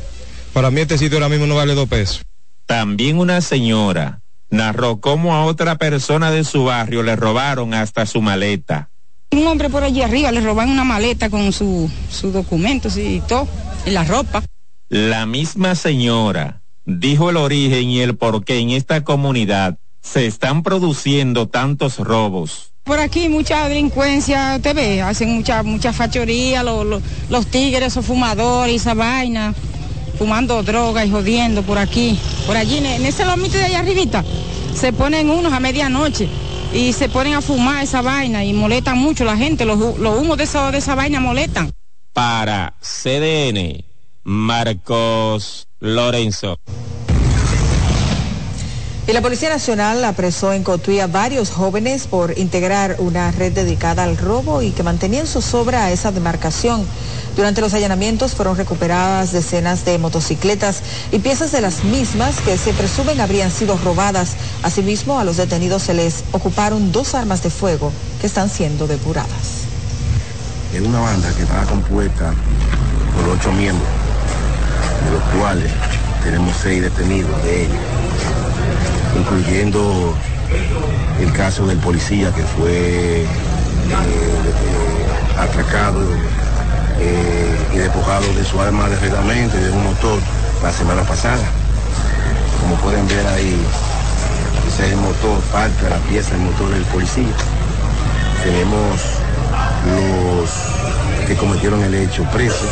Para mí este sitio ahora mismo no vale dos pesos. También una señora narró cómo a otra persona de su barrio le robaron hasta su maleta. Un hombre por allí arriba le roban una maleta con sus documentos y todo, y la ropa. La misma señora dijo el origen y el por qué en esta comunidad se están produciendo tantos robos. Por aquí mucha delincuencia, usted ve, hacen mucha, mucha fachoría, los tigres, esos fumadores, esa vaina fumando droga y jodiendo por aquí, por allí, en ese lomito de allá arribita, se ponen unos a medianoche y se ponen a fumar esa vaina y molestan mucho la gente, los, humos de esa, de esa vaina molestan. Para CDN, Marcos Lorenzo. Y la Policía Nacional apresó en Cotuí a varios jóvenes por integrar una red dedicada al robo y que mantenían su sobra a esa demarcación. Durante los allanamientos fueron recuperadas decenas de motocicletas y piezas de las mismas que se presumen habrían sido robadas. Asimismo, a los detenidos se les ocuparon dos armas de fuego que están siendo depuradas. Es una banda que está compuesta por ocho miembros, de los cuales tenemos seis detenidos de ellos, incluyendo el caso del policía que fue eh, atracado eh, y despojado de su arma de reglamento y de un motor la semana pasada. Como pueden ver ahí, ese es el motor, parte de la pieza del motor del policía. Tenemos los que cometieron el hecho presos.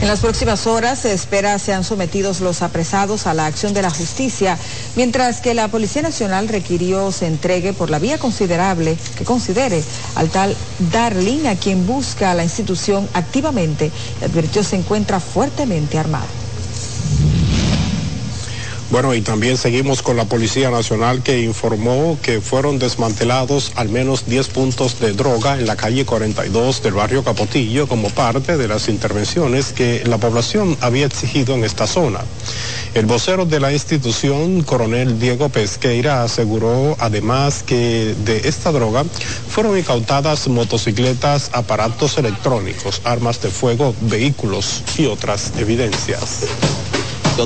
En las próximas horas se espera sean sometidos los apresados a la acción de la justicia, mientras que la Policía Nacional requirió se entregue por la vía considerable que considere al tal Darling, a quien busca la institución activamente y advirtió se encuentra fuertemente armado. Bueno, y también seguimos con la Policía Nacional que informó que fueron desmantelados al menos 10 puntos de droga en la calle 42 del barrio Capotillo como parte de las intervenciones que la población había exigido en esta zona. El vocero de la institución, coronel Diego Pesqueira, aseguró además que de esta droga fueron incautadas motocicletas, aparatos electrónicos, armas de fuego, vehículos y otras evidencias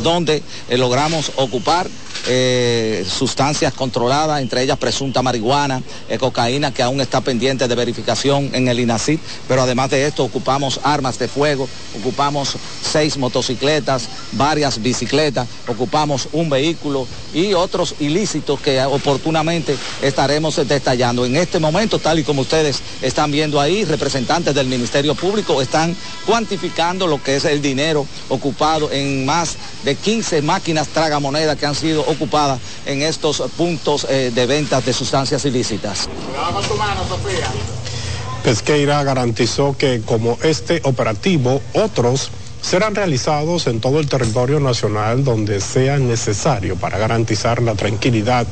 donde eh, logramos ocupar eh, sustancias controladas, entre ellas presunta marihuana, eh, cocaína, que aún está pendiente de verificación en el INACID, pero además de esto ocupamos armas de fuego, ocupamos seis motocicletas, varias bicicletas, ocupamos un vehículo y otros ilícitos que oportunamente estaremos detallando. En este momento, tal y como ustedes están viendo ahí, representantes del Ministerio Público están cuantificando lo que es el dinero ocupado en más de 15 máquinas tragamonedas que han sido ocupada en estos puntos eh, de ventas de sustancias ilícitas. Pesqueira garantizó que como este operativo, otros serán realizados en todo el territorio nacional donde sea necesario para garantizar la tranquilidad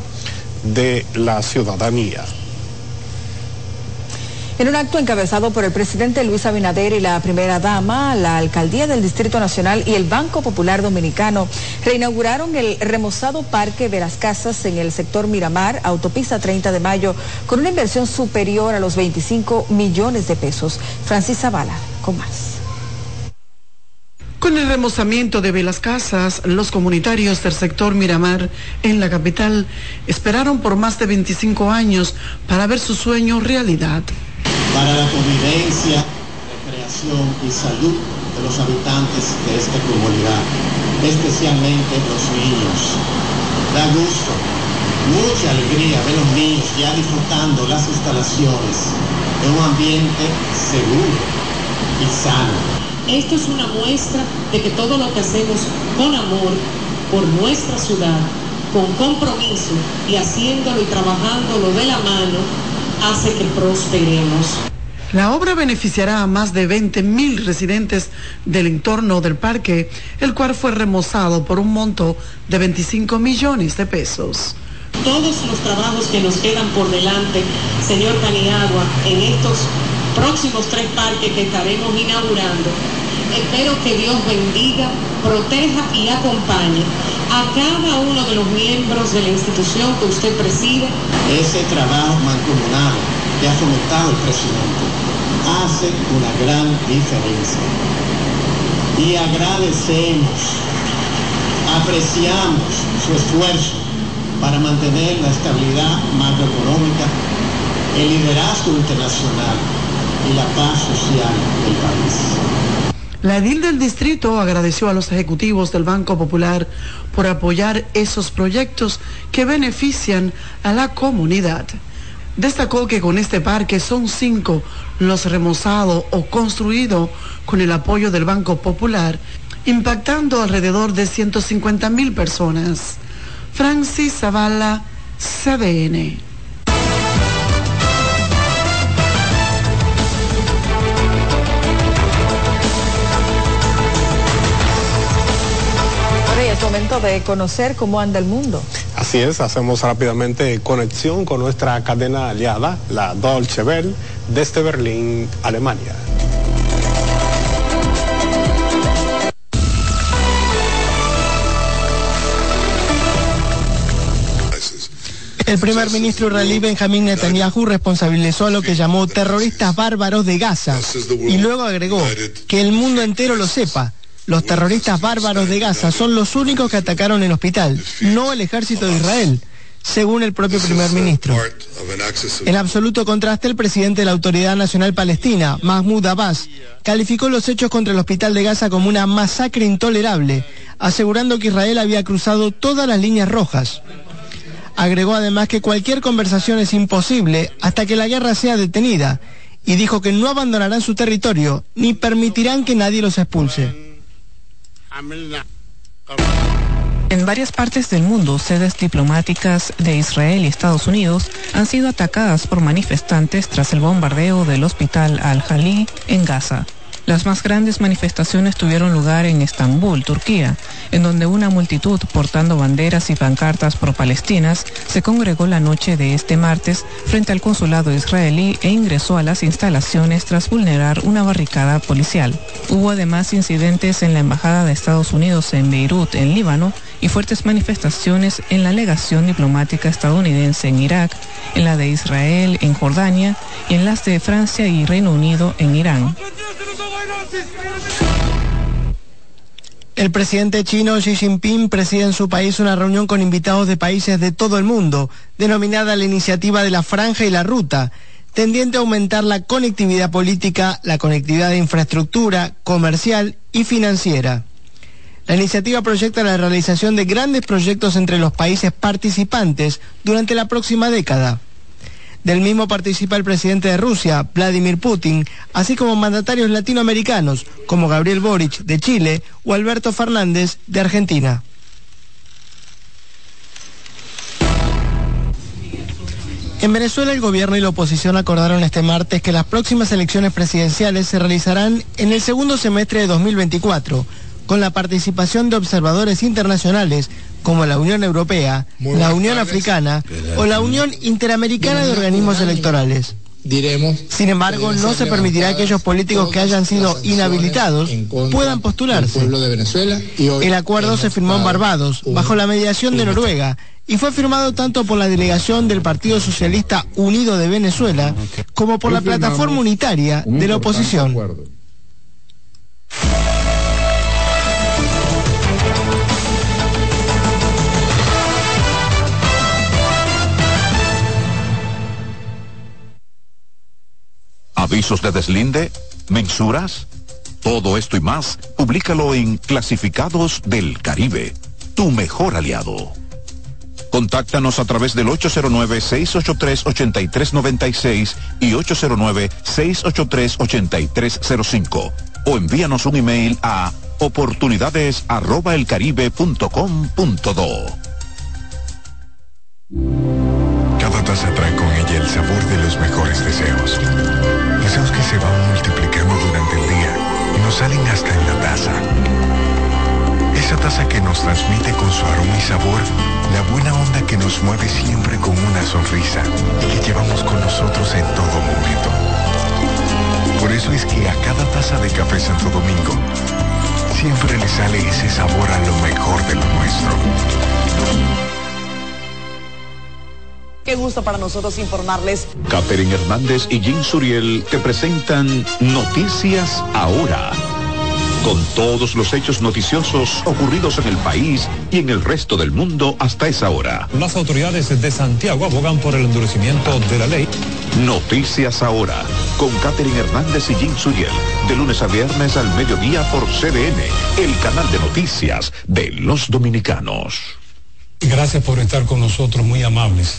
de la ciudadanía. En un acto encabezado por el presidente Luis Abinader y la primera dama, la alcaldía del Distrito Nacional y el Banco Popular Dominicano reinauguraron el remozado Parque de las Casas en el sector Miramar, autopista 30 de mayo, con una inversión superior a los 25 millones de pesos. Francis Zavala, con más. Con el remozamiento de Velas Casas, los comunitarios del sector Miramar en la capital esperaron por más de 25 años para ver su sueño realidad. Para la convivencia, recreación y salud de los habitantes de esta comunidad, especialmente los niños. Da gusto, mucha alegría ver los niños ya disfrutando las instalaciones en un ambiente seguro y sano esto es una muestra de que todo lo que hacemos con amor por nuestra ciudad, con compromiso y haciéndolo y trabajándolo de la mano, hace que prosperemos. La obra beneficiará a más de 20 mil residentes del entorno del parque, el cual fue remozado por un monto de 25 millones de pesos. Todos los trabajos que nos quedan por delante, señor Caniagua, en estos próximos tres parques que estaremos inaugurando. Espero que Dios bendiga, proteja y acompañe a cada uno de los miembros de la institución que usted preside. Ese trabajo mancomunado que ha fomentado el presidente hace una gran diferencia. Y agradecemos, apreciamos su esfuerzo para mantener la estabilidad macroeconómica, el liderazgo internacional y la paz social del país. La edil del distrito agradeció a los ejecutivos del Banco Popular por apoyar esos proyectos que benefician a la comunidad. Destacó que con este parque son cinco los remozados o construidos con el apoyo del Banco Popular, impactando alrededor de 150 mil personas. Francis Zavala, CDN. Momento de conocer cómo anda el mundo. Así es, hacemos rápidamente conexión con nuestra cadena aliada, la Dolce Welle, desde Berlín, Alemania. El primer ministro israelí Benjamín Netanyahu responsabilizó a lo que llamó terroristas bárbaros de Gaza y luego agregó que el mundo entero lo sepa los terroristas bárbaros de Gaza son los únicos que atacaron el hospital, no el ejército de Israel, según el propio primer ministro. En absoluto contraste, el presidente de la Autoridad Nacional Palestina, Mahmoud Abbas, calificó los hechos contra el hospital de Gaza como una masacre intolerable, asegurando que Israel había cruzado todas las líneas rojas. Agregó además que cualquier conversación es imposible hasta que la guerra sea detenida y dijo que no abandonarán su territorio ni permitirán que nadie los expulse. En varias partes del mundo, sedes diplomáticas de Israel y Estados Unidos han sido atacadas por manifestantes tras el bombardeo del hospital Al-Jalí en Gaza. Las más grandes manifestaciones tuvieron lugar en Estambul, Turquía, en donde una multitud portando banderas y pancartas pro-palestinas se congregó la noche de este martes frente al consulado israelí e ingresó a las instalaciones tras vulnerar una barricada policial. Hubo además incidentes en la Embajada de Estados Unidos en Beirut, en Líbano, y fuertes manifestaciones en la legación diplomática estadounidense en Irak, en la de Israel en Jordania y en las de Francia y Reino Unido en Irán. El presidente chino Xi Jinping preside en su país una reunión con invitados de países de todo el mundo, denominada la Iniciativa de la Franja y la Ruta, tendiente a aumentar la conectividad política, la conectividad de infraestructura, comercial y financiera. La iniciativa proyecta la realización de grandes proyectos entre los países participantes durante la próxima década. Del mismo participa el presidente de Rusia, Vladimir Putin, así como mandatarios latinoamericanos como Gabriel Boric de Chile o Alberto Fernández de Argentina. En Venezuela el gobierno y la oposición acordaron este martes que las próximas elecciones presidenciales se realizarán en el segundo semestre de 2024, con la participación de observadores internacionales como la Unión Europea, la Unión Africana o la Unión Interamericana de Organismos Electorales. diremos. Sin embargo, no se permitirá que aquellos políticos que hayan sido inhabilitados puedan postularse. de el acuerdo se firmó en Barbados, bajo la mediación de Noruega, y fue firmado tanto por la delegación del Partido Socialista Unido de Venezuela como por la plataforma unitaria de la oposición. Avisos de deslinde, mensuras, todo esto y más, públicalo en Clasificados del Caribe, tu mejor aliado. Contáctanos a través del 809-683-8396 y 809-683-8305 o envíanos un email a oportunidades@elcaribe.com.do. Cada taza trae con ella el sabor de los mejores deseos que se van multiplicando durante el día y nos salen hasta en la taza. Esa taza que nos transmite con su aroma y sabor la buena onda que nos mueve siempre con una sonrisa y que llevamos con nosotros en todo momento. Por eso es que a cada taza de café Santo Domingo siempre le sale ese sabor a lo mejor de lo nuestro. Qué gusto para nosotros informarles. Catherine Hernández y Jim Suriel te presentan Noticias Ahora. Con todos los hechos noticiosos ocurridos en el país y en el resto del mundo hasta esa hora. Las autoridades de Santiago abogan por el endurecimiento de la ley. Noticias Ahora, con Catherine Hernández y Jim Suriel, de lunes a viernes al mediodía por CDN, el canal de noticias de los dominicanos. Gracias por estar con nosotros, muy amables.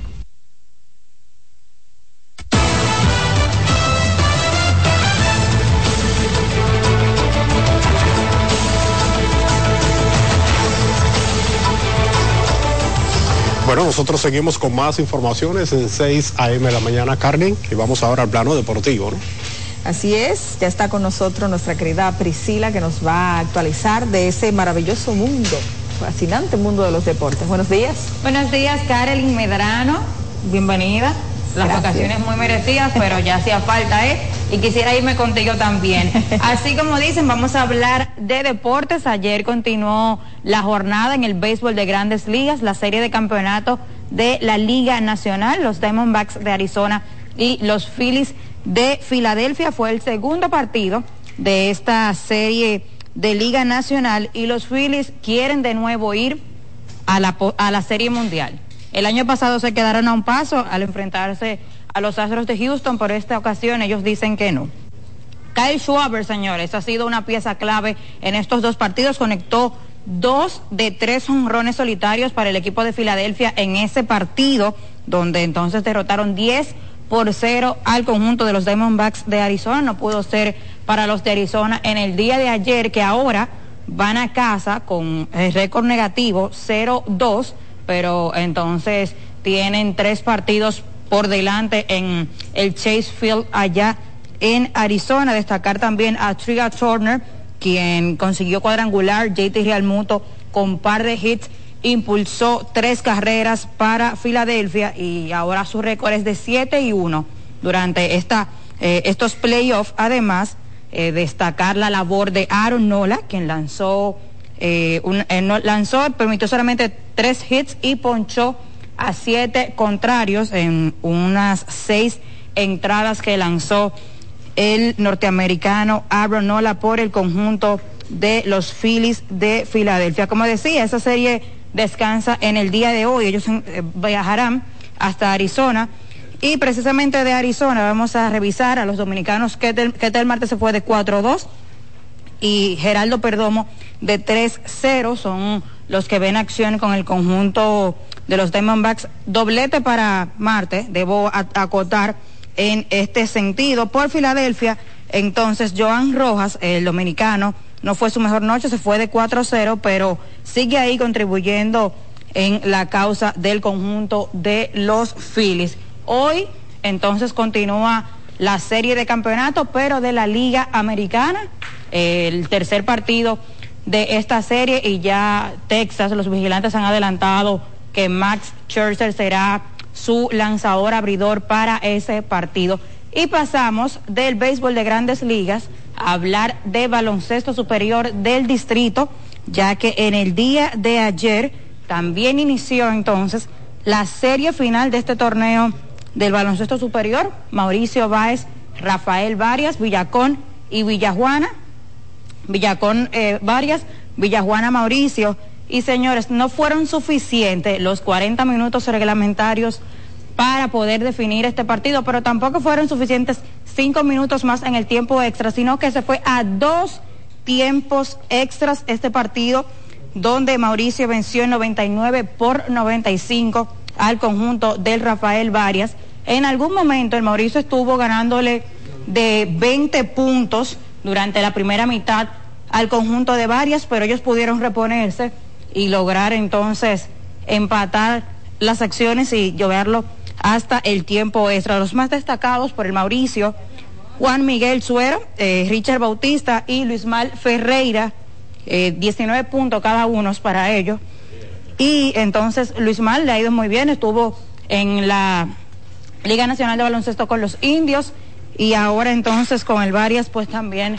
Bueno, nosotros seguimos con más informaciones en 6 a.m. de la mañana, Carmen, y vamos ahora al plano deportivo, ¿no? Así es, ya está con nosotros nuestra querida Priscila que nos va a actualizar de ese maravilloso mundo, fascinante mundo de los deportes. Buenos días. Buenos días, Carolyn Medrano, bienvenida. Las vacaciones muy merecidas, pero ya hacía falta, ¿eh? Y quisiera irme contigo también. Así como dicen, vamos a hablar de deportes. Ayer continuó la jornada en el béisbol de grandes ligas, la serie de campeonato de la Liga Nacional, los Diamondbacks de Arizona y los Phillies de Filadelfia. Fue el segundo partido de esta serie de Liga Nacional y los Phillies quieren de nuevo ir a la, a la Serie Mundial. El año pasado se quedaron a un paso al enfrentarse a los Astros de Houston, por esta ocasión ellos dicen que no. Kyle Schwaber, señores, ha sido una pieza clave en estos dos partidos, conectó dos de tres honrones solitarios para el equipo de Filadelfia en ese partido, donde entonces derrotaron 10 por 0 al conjunto de los Diamondbacks de Arizona. No pudo ser para los de Arizona en el día de ayer, que ahora van a casa con el récord negativo 0-2 pero entonces tienen tres partidos por delante en el Chase Field allá en Arizona. Destacar también a Triga Turner, quien consiguió cuadrangular, JT Realmuto con par de hits, impulsó tres carreras para Filadelfia y ahora su récord es de 7 y 1 durante esta, eh, estos playoffs. Además, eh, destacar la labor de Aaron Nola, quien lanzó eh, lanzó, permitió solamente tres hits y ponchó a siete contrarios en unas seis entradas que lanzó el norteamericano Aaron Nola por el conjunto de los Phillies de Filadelfia. Como decía, esa serie descansa en el día de hoy. Ellos eh, viajarán hasta Arizona. Y precisamente de Arizona vamos a revisar a los dominicanos que del martes se fue de 4-2 y Geraldo Perdomo de 3-0 son los que ven acción con el conjunto de los Diamondbacks. Doblete para Marte, debo acotar en este sentido. Por Filadelfia, entonces Joan Rojas, el dominicano, no fue su mejor noche, se fue de 4-0, pero sigue ahí contribuyendo en la causa del conjunto de los Phillies. Hoy, entonces, continúa la serie de campeonato, pero de la Liga Americana, el tercer partido de esta serie y ya Texas, los vigilantes han adelantado que Max Scherzer será su lanzador abridor para ese partido. Y pasamos del béisbol de grandes ligas a hablar de baloncesto superior del distrito, ya que en el día de ayer también inició entonces la serie final de este torneo del baloncesto superior, Mauricio Báez, Rafael Varias, Villacón y Villajuana. Villacón eh, Varias, Villajuana Mauricio. Y señores, no fueron suficientes los 40 minutos reglamentarios para poder definir este partido, pero tampoco fueron suficientes cinco minutos más en el tiempo extra, sino que se fue a dos tiempos extras este partido, donde Mauricio venció en 99 por 95 al conjunto del Rafael Varias. En algún momento el Mauricio estuvo ganándole de 20 puntos durante la primera mitad al conjunto de Varias, pero ellos pudieron reponerse y lograr entonces empatar las acciones y llevarlo hasta el tiempo extra. Los más destacados por el Mauricio, Juan Miguel Suero, eh, Richard Bautista y Luis Mal Ferreira, 19 eh, puntos cada uno para ellos. Y entonces Luis Mal le ha ido muy bien, estuvo en la Liga Nacional de Baloncesto con los indios y ahora entonces con el Varias pues también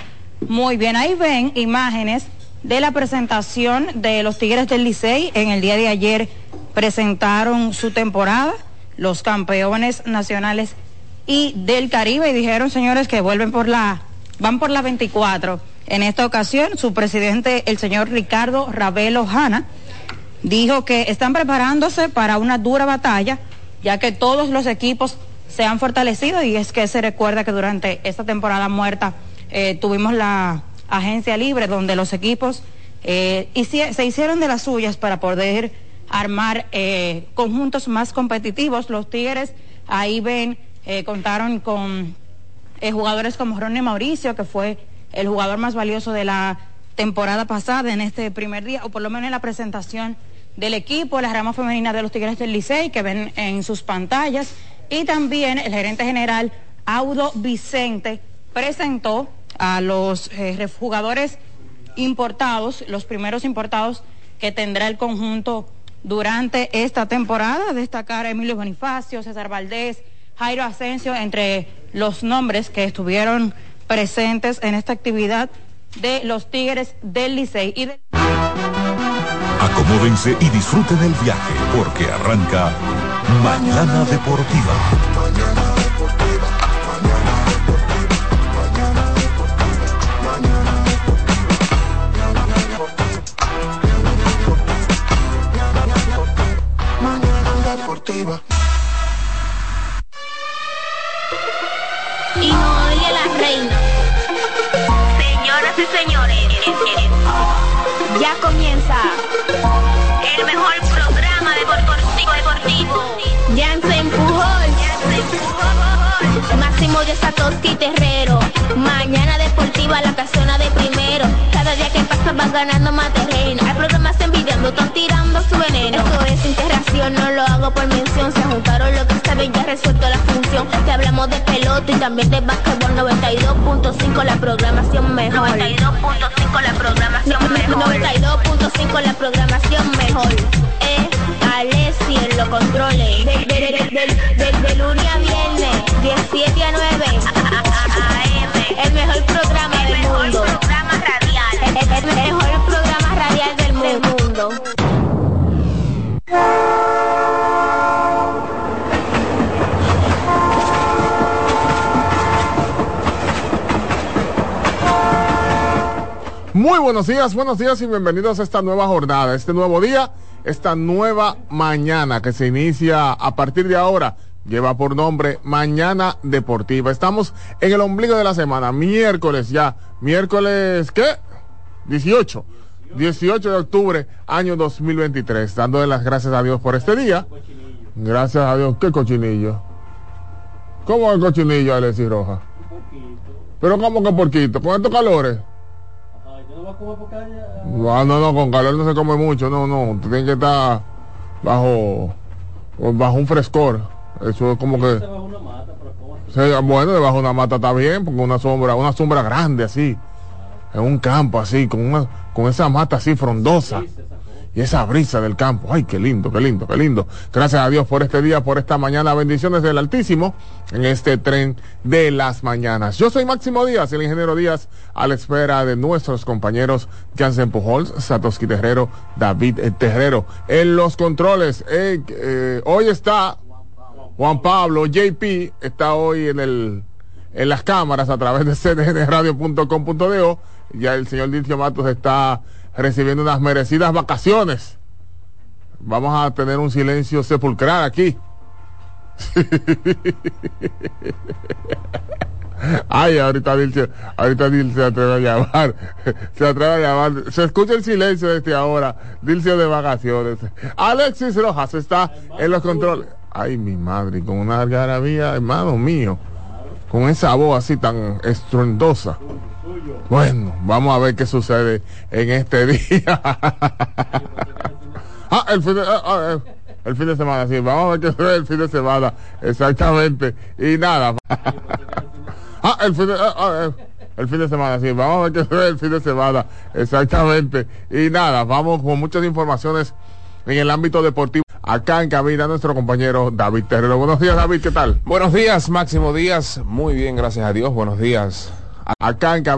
muy bien. Ahí ven imágenes de la presentación de los Tigres del Licey en el día de ayer presentaron su temporada, los campeones nacionales y del Caribe y dijeron señores que vuelven por la van por la 24. En esta ocasión su presidente el señor Ricardo Ravelo Hanna dijo que están preparándose para una dura batalla, ya que todos los equipos se han fortalecido y es que se recuerda que durante esta temporada muerta eh, tuvimos la agencia libre donde los equipos eh, se hicieron de las suyas para poder armar eh, conjuntos más competitivos. Los Tigres ahí ven, contaron con jugadores como Ronnie Mauricio, que fue el jugador más valioso de la temporada pasada en este primer día, o por lo menos en la presentación del equipo, la rama femenina de los Tigres del Licey, que ven en sus pantallas, y también el gerente general Audo Vicente presentó a los eh, jugadores importados, los primeros importados que tendrá el conjunto durante esta temporada. Destacar a Emilio Bonifacio, César Valdés, Jairo Asensio, entre los nombres que estuvieron presentes en esta actividad de los Tigres del Licey. Y Acomódense y disfruten el viaje porque arranca Mañana Deportiva. Mañana Deportiva. Y Noelia la reina. Señoras y señores, ya comienza el mejor programa deportivo deportivo. Ya se empujó. Máximo de Satoshi Terrero. Mañana deportiva la casona de primero. Cada día que pasa vas ganando más terreno. Hay programas envidiando, están tirando su veneno. Es interacción, no lo hago por mención. Se juntaron lo que saben, ya resuelto la función. Te hablamos de pelota y también de básquetbol 92.5 la programación mejor. 92.5 la programación mejor. 92.5 la programación mejor. Eh, Alessi en los controles. De, de, lunes a viernes, 17 a 9. El mejor programa del mundo. Programa radial. El, mejor programa radial del mundo. Muy buenos días, buenos días y bienvenidos a esta nueva jornada, este nuevo día, esta nueva mañana que se inicia a partir de ahora. Lleva por nombre Mañana Deportiva. Estamos en el ombligo de la semana, miércoles ya, miércoles, ¿qué? 18. 18 de octubre, año 2023. Dándole las gracias a Dios por este día. Gracias a Dios, qué cochinillo. ¿Cómo el cochinillo, Alexis Roja? Pero ¿cómo que porquito? ¿Con estos calores? No, no, no, con calor no se come mucho, no, no. Tiene que estar bajo, bajo un frescor. Eso es como que... Sí, bueno, debajo de una mata está bien, porque una sombra, una sombra grande así, en un campo así, con una, con esa mata así frondosa y esa brisa del campo. Ay, qué lindo, qué lindo, qué lindo. Gracias a Dios por este día, por esta mañana. Bendiciones del Altísimo en este tren de las mañanas. Yo soy Máximo Díaz, el ingeniero Díaz, a la espera de nuestros compañeros Jansen Pujols, Satoshi Terrero, David Terrero. En los controles, eh, eh, hoy está Juan Pablo, JP, está hoy en el en las cámaras a través de cdnradio.com.do. Ya el señor Dircio Matos está recibiendo unas merecidas vacaciones. Vamos a tener un silencio sepulcral aquí. Ay, ahorita Dilce, ahorita Dilce se atreve a llamar, se atreve a llamar, se escucha el silencio desde ahora, Dilce de vacaciones. Alexis Rojas está en los controles. Ay, mi madre, con una algarabía, hermano mío, con esa voz así tan estruendosa. Bueno, vamos a ver qué sucede en este día. ah, el fin de, ah, ah, el fin de semana, sí, vamos a ver qué sucede el fin de semana, exactamente. Y nada. ah, el fin de, ah, el fin de semana, sí, vamos a ver qué sucede el fin de semana, exactamente. Y nada, vamos con muchas informaciones en el ámbito deportivo. Acá en cabina nuestro compañero David Terrero. Buenos días, David, ¿qué tal? Buenos días, Máximo Díaz. Muy bien, gracias a Dios. Buenos días. Acá en cabina.